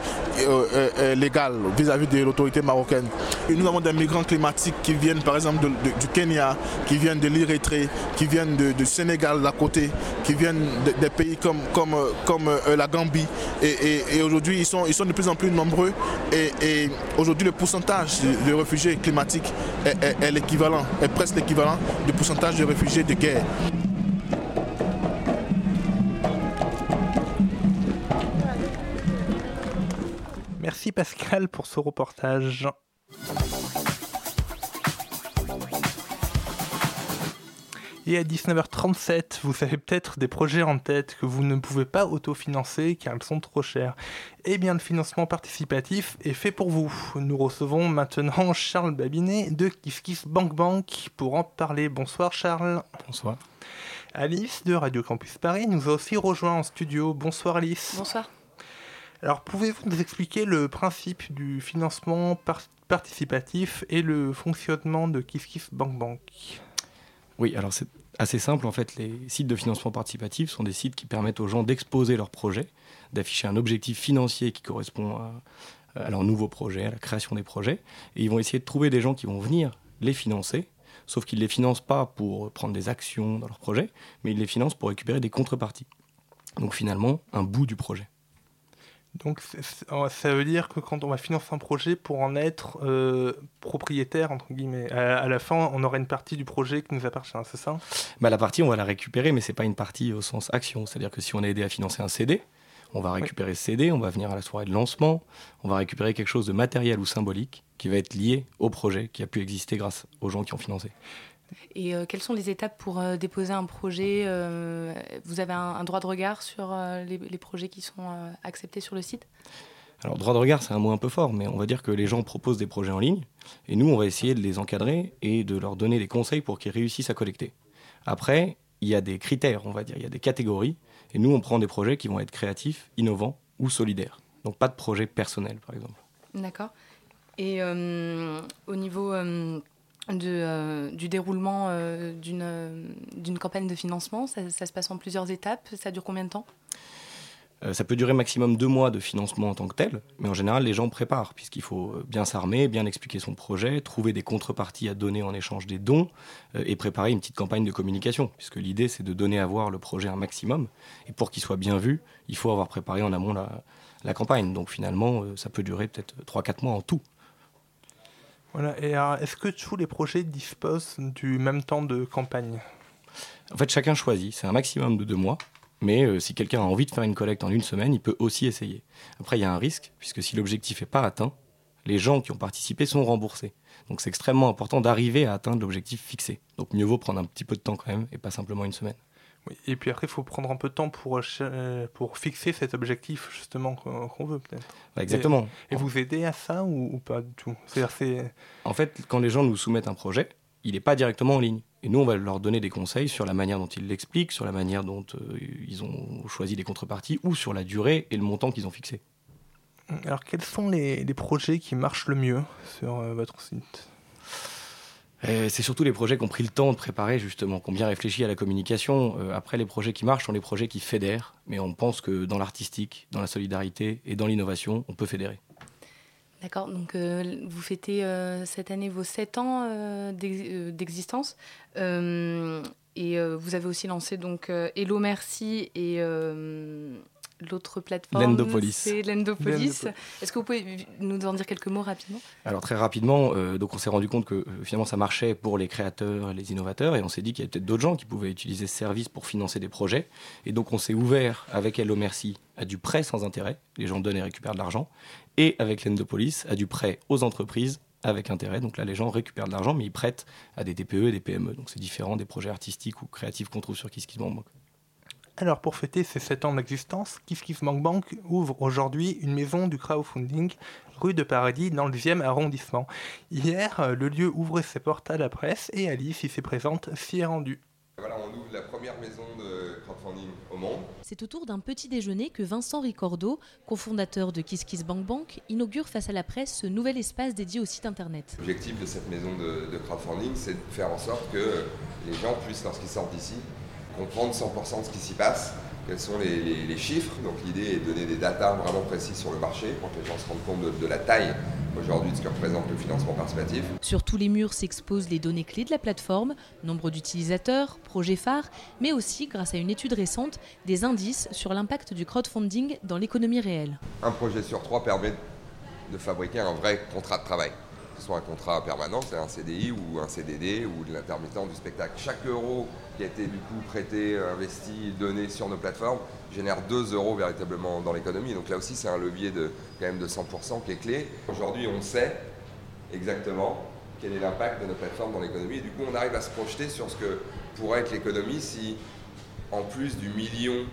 [SPEAKER 20] légale vis-à-vis de l'autorité marocaine. Nous avons des migrants climatiques qui viennent par exemple de- de- du Kenya, qui viennent de l'Érythrée, qui viennent de- du Sénégal d'à côté, qui viennent de- des pays comme, comme, euh, comme euh, la Gambie. Et, aujourd'hui, ils sont, ils sont de plus en plus nombreux. Et, aujourd'hui, le pourcentage de, de réfugiés climatiques est l'équivalent, est presque l'équivalent du pourcentage de réfugiés de guerre.
[SPEAKER 1] Merci Pascal pour ce reportage. Et à 19h37, vous avez peut-être des projets en tête que vous ne pouvez pas autofinancer car ils sont trop chers. Eh bien, le financement participatif est fait pour vous. Nous recevons maintenant Charles Babinet de KissKiss Bank Bank pour en parler. Bonsoir Charles.
[SPEAKER 21] Bonsoir.
[SPEAKER 1] Alice de Radio Campus Paris nous a aussi rejoint en studio. Bonsoir Alice.
[SPEAKER 22] Bonsoir.
[SPEAKER 1] Alors, pouvez-vous nous expliquer le principe du financement par- participatif et le fonctionnement de KissKiss Bank
[SPEAKER 21] Oui, alors c'est assez simple. En fait, les sites de financement participatif sont des sites qui permettent aux gens d'exposer leurs projets, d'afficher un objectif financier qui correspond à, à leurs nouveaux projets, à la création des projets. Et ils vont essayer de trouver des gens qui vont venir les financer, sauf qu'ils ne les financent pas pour prendre des actions dans leur projet, mais ils les financent pour récupérer des contreparties. Donc finalement, un bout du projet.
[SPEAKER 1] Donc ça veut dire que quand on va financer un projet pour en être euh, propriétaire, entre guillemets, à, à la fin, on aura une partie du projet qui nous appartient, c'est ça?
[SPEAKER 21] Bah, la partie, on va la récupérer, mais c'est pas une partie au sens action. C'est-à-dire que si on a aidé à financer un CD, on va récupérer ce CD, on va venir à la soirée de lancement, on va récupérer quelque chose de matériel ou symbolique qui va être lié au projet qui a pu exister grâce aux gens qui ont financé.
[SPEAKER 22] Et euh, quelles sont les étapes pour euh, déposer un projet euh, Vous avez un, un droit de regard sur les, les projets qui sont acceptés sur le site?
[SPEAKER 21] Alors, droit de regard, c'est un mot un peu fort, mais on va dire que les gens proposent des projets en ligne, et nous, on va essayer de les encadrer et de leur donner des conseils pour qu'ils réussissent à collecter. Après, il y a des critères, on va dire, il y a des catégories, et nous, on prend des projets qui vont être créatifs, innovants ou solidaires. Donc, pas de projet personnel, par exemple.
[SPEAKER 22] D'accord. Et euh, au niveau euh, euh, du déroulement euh, d'une campagne de financement, ça, se passe en plusieurs étapes. Ça dure combien de temps?
[SPEAKER 21] Euh, ça peut durer maximum deux mois de financement en tant que tel, mais en général, les gens préparent, puisqu'il faut bien s'armer, bien expliquer son projet, trouver des contreparties à donner en échange des dons, et préparer une petite campagne de communication, puisque l'idée, c'est de donner à voir le projet un maximum. Et pour qu'il soit bien vu, il faut avoir préparé en amont la, campagne. Donc finalement, ça peut durer peut-être 3-4 mois en tout.
[SPEAKER 1] Voilà. Et alors, est-ce que tous les projets disposent du même temps de campagne?
[SPEAKER 21] En fait, chacun choisit. C'est un maximum de deux mois. Mais euh, si quelqu'un a envie de faire une collecte en une semaine, il peut aussi essayer. Après, il y a un risque, puisque si l'objectif n'est pas atteint, les gens qui ont participé sont remboursés. Donc c'est extrêmement important d'arriver à atteindre l'objectif fixé. Donc mieux vaut prendre un petit peu de temps quand même, et pas simplement une semaine.
[SPEAKER 1] Oui, Et puis après, il faut prendre un peu de temps pour, euh, pour fixer cet objectif, justement, qu'on veut, peut-être.
[SPEAKER 21] Bah, exactement.
[SPEAKER 1] Et, et vous aidez à ça ou, ou pas du tout?
[SPEAKER 21] En fait, quand les gens nous soumettent un projet, il n'est pas directement en ligne. Et nous, on va leur donner des conseils sur la manière dont ils l'expliquent, sur la manière dont euh, ils ont choisi les contreparties, ou sur la durée et le montant qu'ils ont fixé.
[SPEAKER 1] Alors, quels sont les, les projets qui marchent le mieux sur euh, votre site?
[SPEAKER 21] Euh, C'est surtout les projets qui ont pris le temps de préparer, justement, qui ont bien réfléchi à la communication. Euh, après, les projets qui marchent sont les projets qui fédèrent, mais on pense que dans l'artistique, dans la solidarité et dans l'innovation, on peut fédérer.
[SPEAKER 22] D'accord. Donc euh, vous fêtez cette année vos 7 ans d'ex- d'existence. Et vous avez aussi lancé donc Hello Merci et l'autre plateforme.
[SPEAKER 21] Lendopolis.
[SPEAKER 22] C'est Lendopolis.
[SPEAKER 21] Lendopolis.
[SPEAKER 22] Est-ce que vous pouvez nous en dire quelques mots rapidement?
[SPEAKER 21] Alors très rapidement, euh, donc on s'est rendu compte que euh, finalement ça marchait pour les créateurs et les innovateurs, et on s'est dit qu'il y avait peut-être d'autres gens qui pouvaient utiliser ce service pour financer des projets. Et donc on s'est ouvert avec Hello Merci à du prêt sans intérêt, les gens donnent et récupèrent de l'argent, et avec l'Endopolis à du prêt aux entreprises avec intérêt. Donc là les gens récupèrent de l'argent, mais ils prêtent à des TPE et des PME. Donc c'est différent des projets artistiques ou créatifs qu'on trouve sur KissKissBankBank.
[SPEAKER 1] Alors, pour fêter ces 7 ans d'existence, KissKissBankBank ouvre aujourd'hui une maison du crowdfunding rue de Paradis dans le 10e arrondissement. Hier, euh, le lieu ouvrait ses portes à la presse et Alice, ici présente, s'y est rendue.
[SPEAKER 18] Voilà, on ouvre la première maison de crowdfunding au monde.
[SPEAKER 23] C'est autour d'un petit déjeuner que Vincent Ricordo, cofondateur de KissKissBankBank, inaugure face à la presse ce nouvel espace dédié au site internet.
[SPEAKER 18] L'objectif de cette maison de, de crowdfunding, c'est de faire en sorte que les gens puissent, lorsqu'ils sortent d'ici, comprendre 100% de ce qui s'y passe, quels sont les, les- les chiffres. Donc l'idée est de donner des datas vraiment précises sur le marché pour que les gens se rendent compte de, de la taille aujourd'hui de ce que représente le financement participatif.
[SPEAKER 23] Sur tous les murs s'exposent les données clés de la plateforme, nombre d'utilisateurs, projets phares, mais aussi, grâce à une étude récente, des indices sur l'impact du crowdfunding dans l'économie réelle.
[SPEAKER 18] Un projet sur trois permet de fabriquer un vrai contrat de travail. Que ce soit un contrat permanent, c'est un CDI ou un CDD ou de l'intermittent du spectacle. Chaque euro qui a été du coup prêté, investi, donné sur nos plateformes génère 2 euros véritablement dans l'économie. Donc là aussi, c'est un levier de quand même de 100% qui est clé. Aujourd'hui, on sait exactement quel est l'impact de nos plateformes dans l'économie. Et du coup, on arrive à se projeter sur ce que pourrait être l'économie si, en plus du million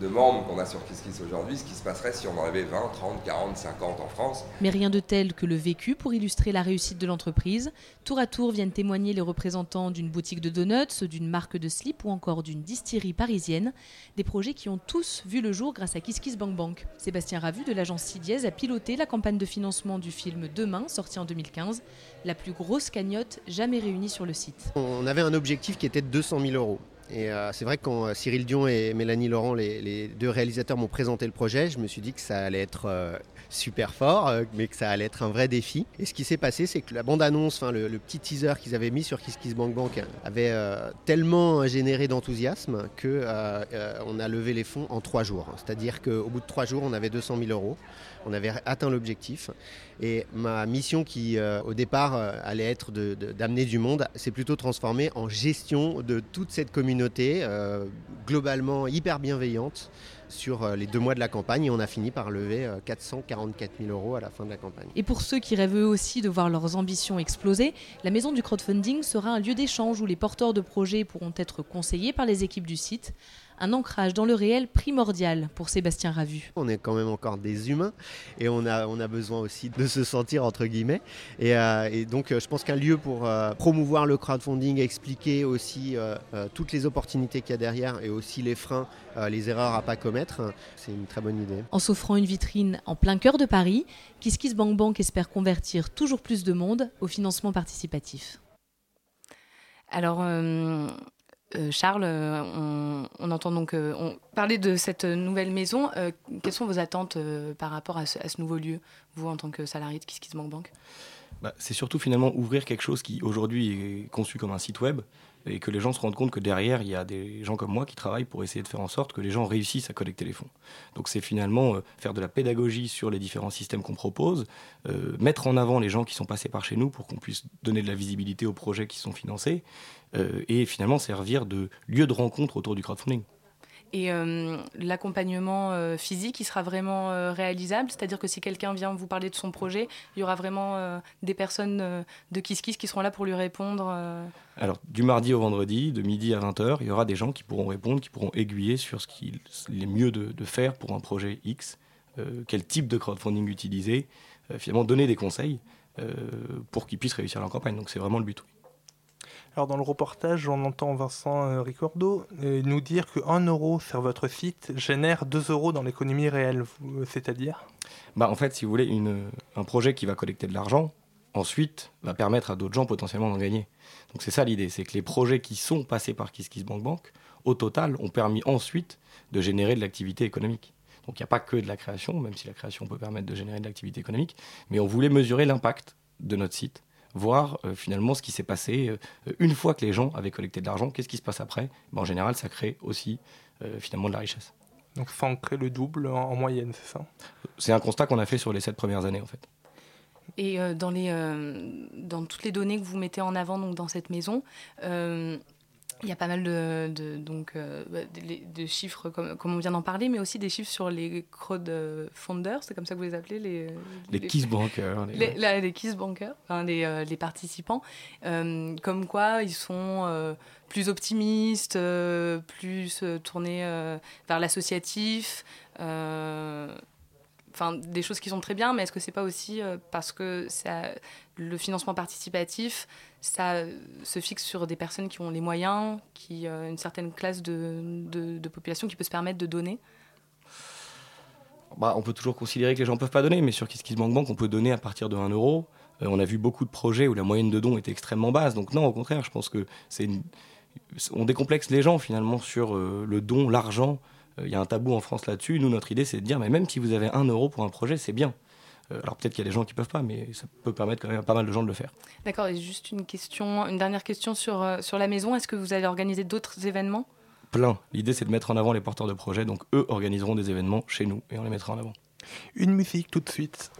[SPEAKER 18] de membres qu'on a sur KissKiss aujourd'hui, ce qui se passerait si on en avait 20, 30, 40, 50 en France.
[SPEAKER 23] Mais rien de tel que le vécu pour illustrer la réussite de l'entreprise. Tour à tour viennent témoigner les représentants d'une boutique de donuts, d'une marque de slip ou encore d'une distillerie parisienne. Des projets qui ont tous vu le jour grâce à KissKissBankBank. Sébastien Ravu de l'agence Sidiez a piloté la campagne de financement du film Demain, sorti en 2015, la plus grosse cagnotte jamais réunie sur le site.
[SPEAKER 24] On avait un objectif qui était de 200 000 euros. Et euh, c'est vrai que quand euh, Cyril Dion et Mélanie Laurent, les, deux réalisateurs, m'ont présenté le projet, je me suis dit que ça allait être euh, super fort, mais que ça allait être un vrai défi. Et ce qui s'est passé, c'est que la bande-annonce, le, le petit teaser qu'ils avaient mis sur Kiss Kiss Bank Bank avait tellement généré d'enthousiasme que on a levé les fonds en trois jours. C'est-à-dire qu'au bout de trois jours, on avait 200 000 euros. On avait atteint l'objectif. Et ma mission qui, euh, au départ, euh, allait être d'amener du monde, s'est plutôt transformée en gestion de toute cette communauté, euh, globalement hyper bienveillante, sur les deux mois de la campagne. Et on a fini par lever euh, 444 000 euros à la fin de la campagne.
[SPEAKER 23] Et pour ceux qui rêvent eux aussi de voir leurs ambitions exploser, la maison du crowdfunding sera un lieu d'échange où les porteurs de projets pourront être conseillés par les équipes du site. Un ancrage dans le réel primordial pour Sébastien Ravu.
[SPEAKER 24] On est quand même encore des humains et on a, on a besoin aussi de se sentir entre guillemets. Et, euh, et donc euh, je pense qu'un lieu pour euh, promouvoir le crowdfunding, expliquer aussi euh, euh, toutes les opportunités qu'il y a derrière et aussi les freins, euh, les erreurs à pas commettre, c'est une très bonne idée.
[SPEAKER 23] En s'offrant une vitrine en plein cœur de Paris, KissKissBankBank Bank espère convertir toujours plus de monde au financement participatif.
[SPEAKER 22] Alors, euh, euh, Charles, euh, on, entend donc euh, parler de cette nouvelle maison. Quelles sont vos attentes par rapport à ce, à ce nouveau lieu, vous en tant que salarié de KissKissBankBank Bank?
[SPEAKER 21] Bah, c'est surtout finalement ouvrir quelque chose qui aujourd'hui est conçu comme un site web et que les gens se rendent compte que derrière il y a des gens comme moi qui travaillent pour essayer de faire en sorte que les gens réussissent à collecter les fonds. Donc c'est finalement euh, faire de la pédagogie sur les différents systèmes qu'on propose, euh, mettre en avant les gens qui sont passés par chez nous pour qu'on puisse donner de la visibilité aux projets qui sont financés euh, et finalement servir de lieu de rencontre autour du crowdfunding.
[SPEAKER 22] Et euh, l'accompagnement euh, physique, il sera vraiment euh, réalisable C'est-à-dire que si quelqu'un vient vous parler de son projet, il y aura vraiment des personnes de KissKiss qui seront là pour lui répondre
[SPEAKER 21] Alors, du mardi au vendredi, de midi à 20h, il y aura des gens qui pourront répondre, qui pourront aiguiller sur ce qu'il est mieux de, faire pour un projet X, quel type de crowdfunding utiliser, finalement donner des conseils pour qu'ils puissent réussir leur campagne. Donc, c'est vraiment le but.
[SPEAKER 1] Alors dans le reportage, on entend Vincent euh, Ricordo euh, nous dire que 1 euro sur votre site génère 2 euros dans l'économie réelle, euh, c'est-à-dire?
[SPEAKER 21] Bah, en fait, si vous voulez, un projet qui va collecter de l'argent, ensuite, va permettre à d'autres gens potentiellement d'en gagner. Donc c'est ça l'idée, c'est que les projets qui sont passés par KissKissBankBank, Bank, au total, ont permis ensuite de générer de l'activité économique. Donc il n'y a pas que de la création, même si la création peut permettre de générer de l'activité économique, mais on voulait mesurer l'impact de notre site, voir euh, finalement ce qui s'est passé euh, une fois que les gens avaient collecté de l'argent, qu'est-ce qui se passe après? Ben, En général, ça crée aussi euh, finalement de la richesse.
[SPEAKER 1] Donc ça en crée le double en, en moyenne, c'est ça?
[SPEAKER 21] C'est un constat qu'on a fait sur les sept premières années en fait.
[SPEAKER 22] Et euh, dans, les, euh, dans toutes les données que vous mettez en avant donc, dans cette maison, euh, il y a pas mal de, de- donc, euh, bah, de, de chiffres, comme, comme on vient d'en parler, mais aussi des chiffres sur les crowdfunders, c'est comme ça que vous les appelez Les,
[SPEAKER 21] Les kissbankers, les-
[SPEAKER 22] Les, la- les kissbankers, enfin, les, euh, les participants. Euh, comme quoi, ils sont euh, plus optimistes, euh, plus euh, tournés euh, vers l'associatif. Enfin des choses qui sont très bien, mais est-ce que c'est pas aussi euh, parce que le financement participatif, ça euh, se fixe sur des personnes qui ont les moyens, qui euh, une certaine classe de, population qui peut se permettre de donner?
[SPEAKER 21] Bah, on peut toujours considérer que les gens ne peuvent pas donner, mais sur KissKissBankBank, Bank, on peut donner à partir de 1 euro. On a vu beaucoup de projets où la moyenne de dons était extrêmement basse. Donc non, au contraire, je pense que c'est on décomplexe les gens finalement sur le don, l'argent. Euh, Il y a un tabou en France là-dessus. Nous, notre idée, c'est de dire, mais même si vous avez 1 euro pour un projet, c'est bien. Euh, alors peut-être qu'il y a des gens qui peuvent pas, mais ça peut permettre quand même à pas mal de gens de le faire.
[SPEAKER 22] D'accord, et juste une question, une dernière question sur, euh, sur la maison. Est-ce que vous allez organiser d'autres événements?
[SPEAKER 21] Plein. L'idée, c'est de mettre en avant les porteurs de projets. Donc eux organiseront des événements chez nous et on les mettra en avant.
[SPEAKER 1] Une musique tout de suite.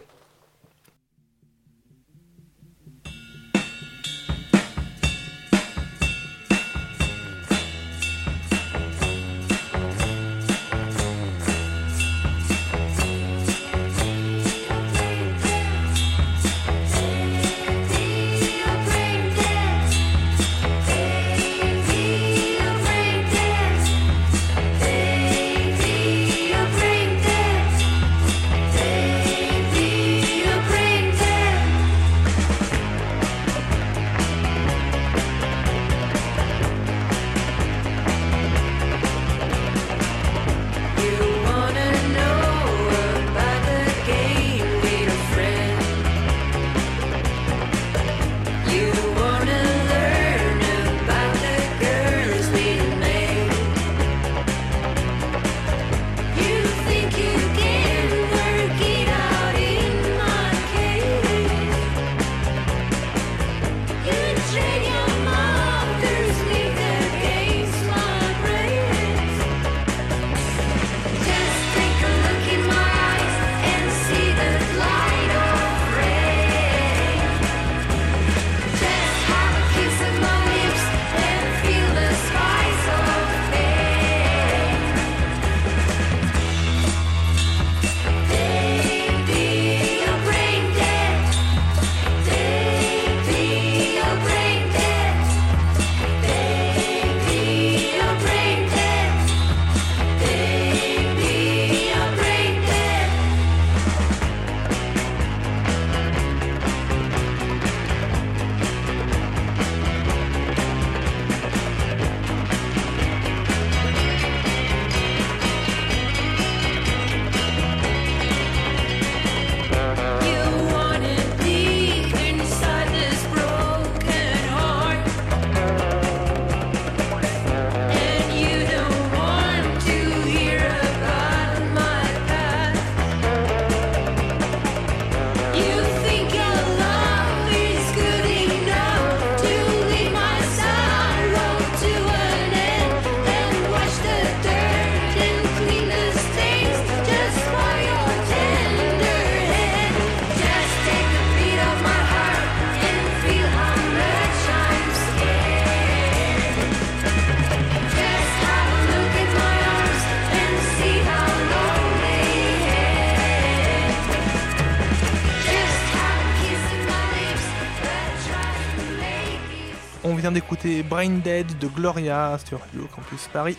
[SPEAKER 1] D'écouter Brain Dead de Gloria sur Radio Campus Paris.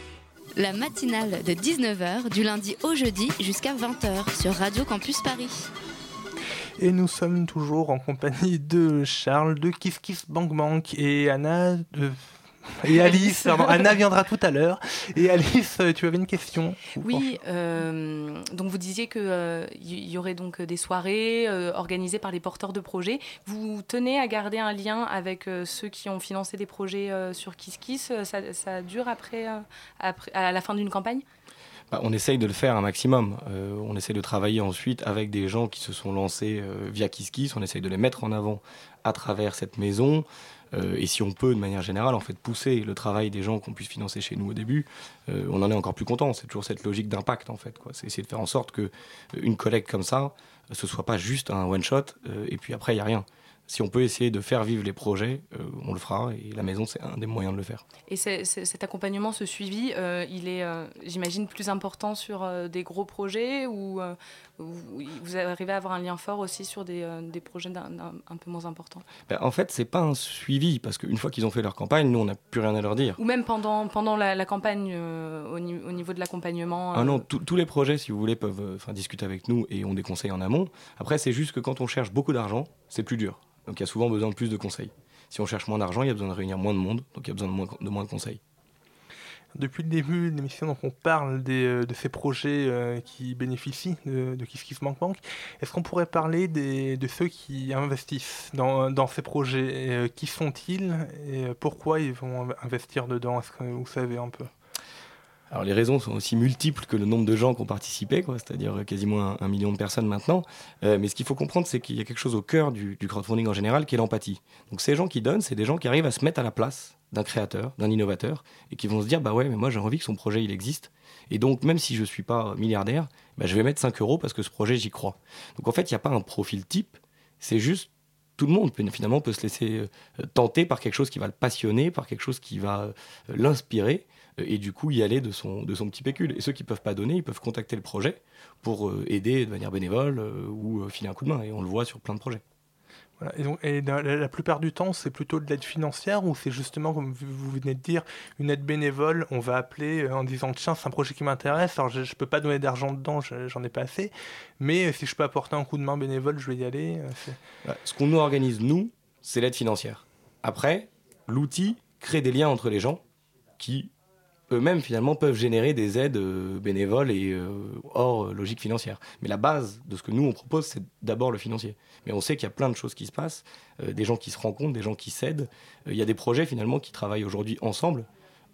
[SPEAKER 2] La matinale de 19h du lundi au jeudi jusqu'à 20h sur Radio Campus Paris.
[SPEAKER 1] Et nous sommes toujours en compagnie de Charles, de Kiss Kiss Bank Bank et Anna de... Et Alice, pardon, Anna viendra tout à l'heure. Et Alice, tu avais une question
[SPEAKER 22] Oui, euh, donc vous disiez qu'il il y aurait donc des soirées euh, organisées par les porteurs de projets. Vous tenez à garder un lien avec euh, ceux qui ont financé des projets euh, sur Kiss Kiss ça, ça dure après, euh, après, à la fin d'une campagne?
[SPEAKER 21] Bah, on essaye de le faire un maximum. Euh, on essaye de travailler ensuite avec des gens qui se sont lancés euh, via KissKiss. On essaye de les mettre en avant à travers cette maison. Euh, et si on peut, de manière générale, en fait, pousser le travail des gens qu'on puisse financer chez nous au début, euh, on en est encore plus content. C'est toujours cette logique d'impact, en fait. C'est essayer de faire en sorte que euh, une collecte comme ça, ce soit pas juste un one shot et puis après il y a rien. Si on peut essayer de faire vivre les projets, on le fera et la maison c'est un des moyens de le faire.
[SPEAKER 22] Et cet accompagnement, ce suivi, il est, j'imagine, plus important sur des gros projets ou vous, vous arrivez à avoir un lien fort aussi sur des, euh, des projets un peu moins importants
[SPEAKER 21] Ben, en fait, c'est pas un suivi parce qu'une fois qu'ils ont fait leur campagne, nous on n'a plus rien à leur dire.
[SPEAKER 22] Ou même pendant, pendant la, la campagne, euh, au, ni- au niveau de l'accompagnement
[SPEAKER 21] Ah
[SPEAKER 22] euh,
[SPEAKER 21] non, tous tous les projets, si vous voulez, peuvent euh, discuter avec nous et ont des conseils en amont. Après, c'est juste que quand on cherche beaucoup d'argent, c'est plus dur. Donc il y a souvent besoin de plus de conseils. Si on cherche moins d'argent, il y a besoin de réunir moins de monde, donc il y a besoin de moins de, moins de conseils.
[SPEAKER 1] Depuis le début de l'émission, on parle des, euh, de ces projets euh, qui bénéficient de, de Kiss Kiss Bank. Est-ce qu'on pourrait parler des, de ceux qui investissent dans, ces projets Et, euh, Qui sont-ils et pourquoi ils vont investir dedans? Est-ce que vous savez un peu?
[SPEAKER 21] Alors les raisons sont aussi multiples que le nombre de gens qui ont participé, c'est-à-dire quasiment un, million de personnes maintenant. Euh, mais ce qu'il faut comprendre, c'est qu'il y a quelque chose au cœur du, crowdfunding en général qui est l'empathie. Donc ces gens qui donnent, c'est des gens qui arrivent à se mettre à la place d'un créateur, d'un innovateur, et qui vont se dire, bah ouais, mais moi j'ai envie que son projet il existe. Et donc même si je suis pas milliardaire, bah, je vais mettre 5 euros parce que ce projet j'y crois. Donc en fait, il n'y a pas un profil type, c'est juste tout le monde finalement peut se laisser euh, tenter par quelque chose qui va le passionner, par quelque chose qui va euh, l'inspirer, euh, et du coup y aller de son, de son petit pécule. Et ceux qui peuvent pas donner, ils peuvent contacter le projet pour euh, aider de manière bénévole euh, ou euh, filer un coup de main. Et on le voit sur plein de projets.
[SPEAKER 1] Voilà. Et, donc- et dans la, la plupart du temps, c'est plutôt de l'aide financière ou c'est justement, comme vous venez de dire, une aide bénévole On va appeler euh, en disant Tiens, c'est un projet qui m'intéresse, alors je ne peux pas donner d'argent dedans, je- j'en ai pas assez, mais euh, si je peux apporter un coup de main bénévole, je vais y aller. euh,
[SPEAKER 21] Voilà. Ce qu'on nous organise, nous, c'est l'aide financière. Après, l'outil crée des liens entre les gens qui eux-mêmes finalement peuvent générer des aides euh, bénévoles et euh, hors euh, logique financière. Mais la base de ce que nous on propose, c'est d'abord le financier. Mais on sait qu'il y a plein de choses qui se passent, des gens qui se rencontrent, des gens qui s'aident. Il y a des projets finalement qui travaillent aujourd'hui ensemble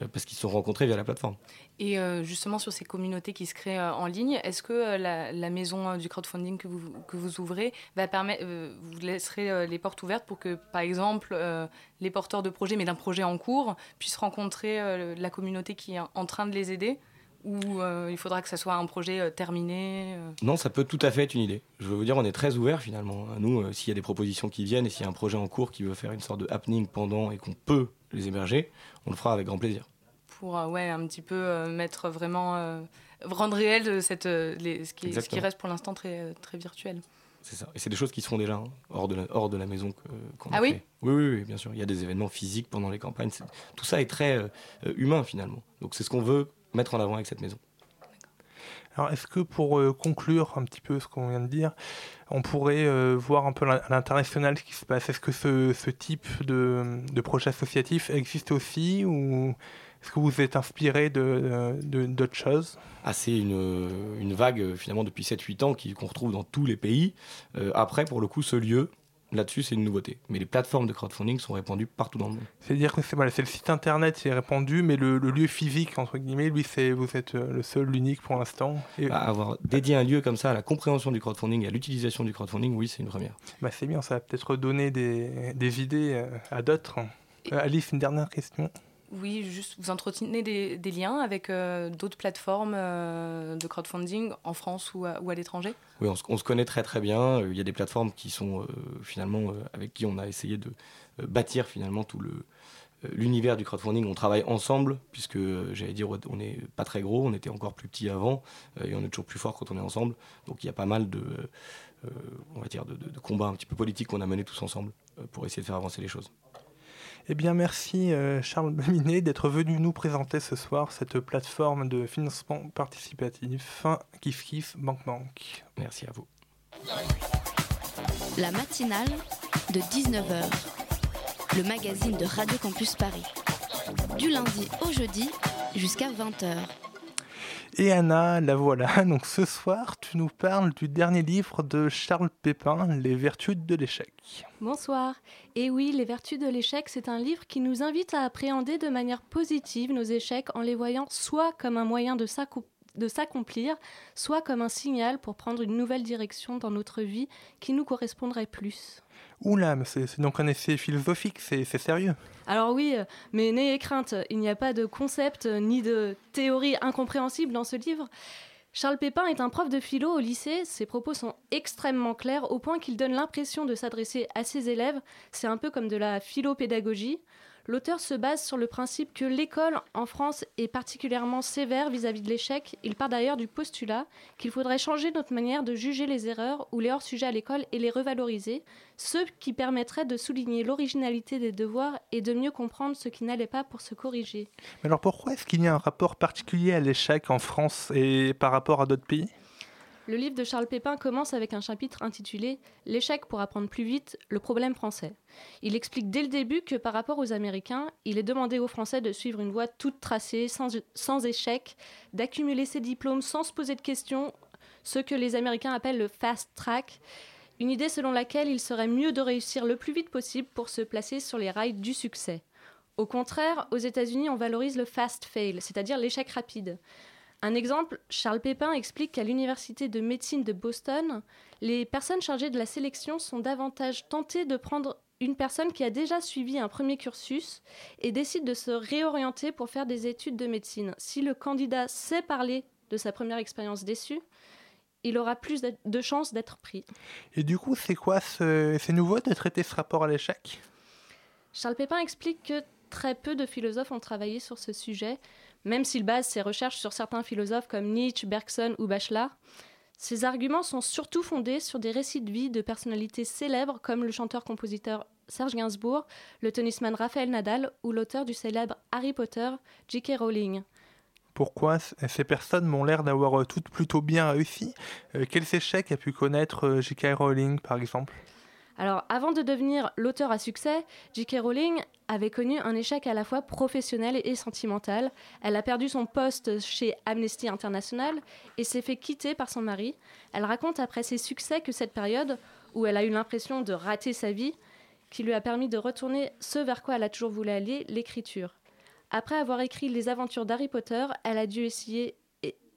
[SPEAKER 21] parce qu'ils se sont rencontrés via la plateforme.
[SPEAKER 22] Et euh, justement, sur ces communautés qui se créent euh, en ligne, est-ce que euh, la, la maison euh, du crowdfunding que vous, que vous ouvrez va permettre, euh, vous laisserez euh, les portes ouvertes pour que, par exemple, euh, les porteurs de projets, mais d'un projet en cours, puissent rencontrer euh, la communauté qui est en train de les aider? Ou euh, il faudra que ça soit un projet euh, terminé euh?
[SPEAKER 21] Non, ça peut tout à fait être une idée. Je veux vous dire, on est très ouvert finalement. Nous, euh, s'il y a des propositions qui viennent et s'il y a un projet en cours qui veut faire une sorte de happening pendant et qu'on peut les héberger, on le fera avec grand plaisir.
[SPEAKER 22] Pour euh, ouais, un petit peu euh, mettre vraiment. euh, rendre réel de cette, euh, les- ce, qui, ce qui
[SPEAKER 21] Exactement.
[SPEAKER 22] reste pour l'instant très, très virtuel.
[SPEAKER 21] C'est ça. Et c'est des choses qui se font déjà hein, hors, de la, hors de la maison qu'on a
[SPEAKER 22] Ah oui
[SPEAKER 21] créée. oui, oui, oui, bien sûr. Il y a des événements physiques pendant les campagnes. Tout ça est très euh, humain finalement. Donc c'est ce qu'on veut mettre en avant avec cette maison.
[SPEAKER 1] Alors, est-ce que pour euh, conclure un petit peu ce qu'on vient de dire, on pourrait euh, voir un peu à l'international ce qui se passe? Est-ce que ce, ce type de, de projet associatif existe aussi ou est-ce que vous êtes inspiré de, d'autres choses?
[SPEAKER 21] Ah, c'est une, une vague finalement depuis 7-8 ans qu'on retrouve dans tous les pays. Euh, après, pour le coup, ce lieu, là-dessus, c'est une nouveauté. Mais les plateformes de crowdfunding sont répandues partout dans le monde.
[SPEAKER 1] C'est-à-dire que c'est, voilà, c'est le site internet qui est répandu, mais le, le lieu physique, entre guillemets, lui, c'est, vous êtes euh, le seul, l'unique pour l'instant. Et,
[SPEAKER 21] Bah, avoir dédié un lieu comme ça à la compréhension du crowdfunding et à l'utilisation du crowdfunding, oui, c'est une première.
[SPEAKER 1] bah, c'est bien, ça va peut-être donner des, des idées euh, à d'autres. Euh, Alice, une dernière question?
[SPEAKER 22] Oui, juste vous entretenez des, liens avec euh, d'autres plateformes euh, de crowdfunding en France ou à, l'étranger?
[SPEAKER 21] Oui, on se, on se connaît très très bien. Euh, Il y a des plateformes qui sont finalement avec qui on a essayé de bâtir finalement tout le l'univers du crowdfunding. On travaille ensemble puisque j'allais dire on n'est pas très gros, on était encore plus petit avant et on est toujours plus fort quand on est ensemble. Donc il y a pas mal de on va dire de, combats un petit peu politiques qu'on a menés tous ensemble pour essayer de faire avancer les choses.
[SPEAKER 1] Eh bien, merci euh, Charles Baminet d'être venu nous présenter ce soir cette plateforme de financement participatif Kif Kif Bank Bank.
[SPEAKER 21] Merci à vous.
[SPEAKER 2] La matinale de 19h, le magazine de Radio Campus Paris. Du lundi au jeudi jusqu'à 20h.
[SPEAKER 1] Et Anna, la voilà. Donc ce soir, tu nous parles du dernier livre de Charles Pépin, Les Vertus de l'échec.
[SPEAKER 25] Bonsoir. Et oui, Les Vertus de l'échec, c'est un livre qui nous invite à appréhender de manière positive nos échecs en les voyant soit comme un moyen de s'accomplir, soit comme un signal pour prendre une nouvelle direction dans notre vie qui nous correspondrait plus.
[SPEAKER 1] Oula, c'est donc un essai philosophique, c'est c'est sérieux.
[SPEAKER 25] Alors oui, euh, mais n'ayez crainte, il n'y a pas de concept euh, ni de théorie incompréhensible dans ce livre. Charles Pépin est un prof de philo au lycée, ses propos sont extrêmement clairs au point qu'il donne l'impression de s'adresser à ses élèves, c'est un peu comme de la philopédagogie. L'auteur se base sur le principe que l'école en France est particulièrement sévère vis-à-vis de l'échec. Il part d'ailleurs du postulat qu'il faudrait changer notre manière de juger les erreurs ou les hors-sujets à l'école et les revaloriser, ce qui permettrait de souligner l'originalité des devoirs et de mieux comprendre ce qui n'allait pas pour se corriger.
[SPEAKER 1] Mais alors pourquoi est-ce qu'il y a un rapport particulier à l'échec en France et par rapport à d'autres pays?
[SPEAKER 25] Le livre de Charles Pépin commence avec un chapitre intitulé L'échec pour apprendre plus vite, le problème français. Il explique dès le début que par rapport aux Américains, il est demandé aux Français de suivre une voie toute tracée, sans, échec, d'accumuler ses diplômes sans se poser de questions, ce que les Américains appellent le fast track, une idée selon laquelle il serait mieux de réussir le plus vite possible pour se placer sur les rails du succès. Au contraire, aux États-Unis, on valorise le fast fail, c'est-à-dire l'échec rapide. Un exemple, Charles Pépin explique qu'à l'université de médecine de Boston, les personnes chargées de la sélection sont davantage tentées de prendre une personne qui a déjà suivi un premier cursus et décide de se réorienter pour faire des études de médecine. Si le candidat sait parler de sa première expérience déçue, il aura plus de- chances d'être pris.
[SPEAKER 1] Et du coup, c'est quoi ce... C'est nouveau de traiter ce rapport à l'échec?
[SPEAKER 25] Charles Pépin explique que très peu de philosophes ont travaillé sur ce sujet, même s'il base ses recherches sur certains philosophes comme Nietzsche, Bergson ou Bachelard. Ses arguments sont surtout fondés sur des récits de vie de personnalités célèbres comme le chanteur-compositeur Serge Gainsbourg, le tennisman Raphaël Nadal ou l'auteur du célèbre Harry Potter, J.K. Rowling.
[SPEAKER 1] Pourquoi ces personnes m'ont l'air d'avoir euh, toutes plutôt bien réussi? Euh, Quels échecs a pu connaître euh, J.K. Rowling, par exemple?
[SPEAKER 25] Alors, avant de devenir l'auteur à succès, J.K. Rowling avait connu un échec à la fois professionnel et sentimental. Elle a perdu son poste chez Amnesty International et s'est fait quitter par son mari. Elle raconte après ses succès que cette période, où elle a eu l'impression de rater sa vie, qui lui a permis de retourner ce vers quoi elle a toujours voulu aller, l'écriture. Après avoir écrit Les aventures d'Harry Potter, elle a dû essayer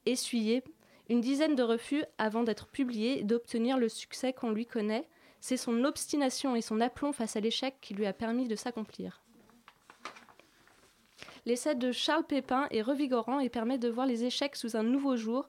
[SPEAKER 25] essuyer une dizaine de refus avant d'être publiée et d'obtenir le succès qu'on lui connaît. C'est son obstination et son aplomb face à l'échec qui lui a permis de s'accomplir. L'essai de Charles Pépin est revigorant et permet de voir les échecs sous un nouveau jour.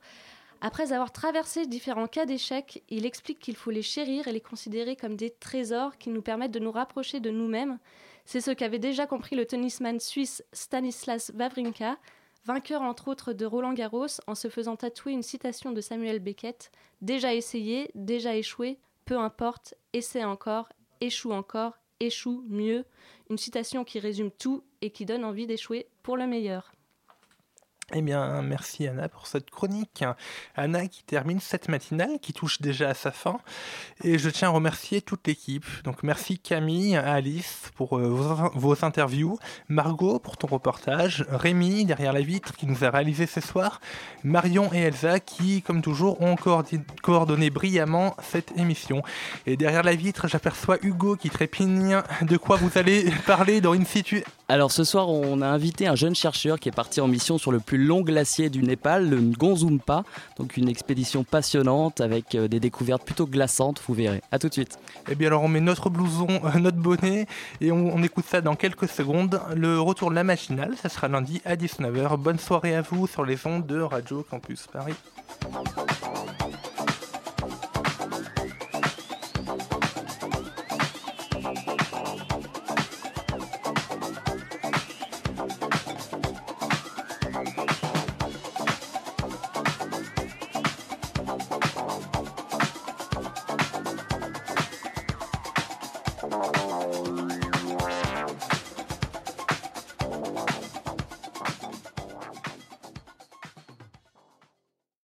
[SPEAKER 25] Après avoir traversé différents cas d'échecs, il explique qu'il faut les chérir et les considérer comme des trésors qui nous permettent de nous rapprocher de nous-mêmes. C'est ce qu'avait déjà compris le tennisman suisse Stanislas Wawrinka, vainqueur entre autres de Roland Garros, en se faisant tatouer une citation de Samuel Beckett Déjà essayé, déjà échoué, peu importe, essaie encore, échoue encore, échoue mieux. Une citation qui résume tout et qui donne envie d'échouer pour le meilleur.
[SPEAKER 1] Eh bien, merci Anna pour cette chronique. Anna qui termine cette matinale, qui touche déjà à sa fin. Et je tiens à remercier toute l'équipe. Donc merci Camille, Alice pour euh, vos, interviews, Margot pour ton reportage, Rémi derrière la vitre qui nous a réalisé ce soir, Marion et Elsa qui, comme toujours, ont coordonné brillamment cette émission. Et derrière la vitre, j'aperçois Hugo qui trépigne. De quoi vous allez parler dans une situ
[SPEAKER 26] Alors ce soir, on a invité un jeune chercheur qui est parti en mission sur le plus long glacier du Népal, le Ngonzumpa. Donc une expédition passionnante avec euh, des découvertes plutôt glaçantes, vous verrez. A tout de suite.
[SPEAKER 1] Eh bien alors on met notre blouson, euh, notre bonnet et on, on écoute ça dans quelques secondes. Le retour de la matinale, ça sera lundi à 19h. Bonne soirée à vous sur les ondes de Radio Campus Paris.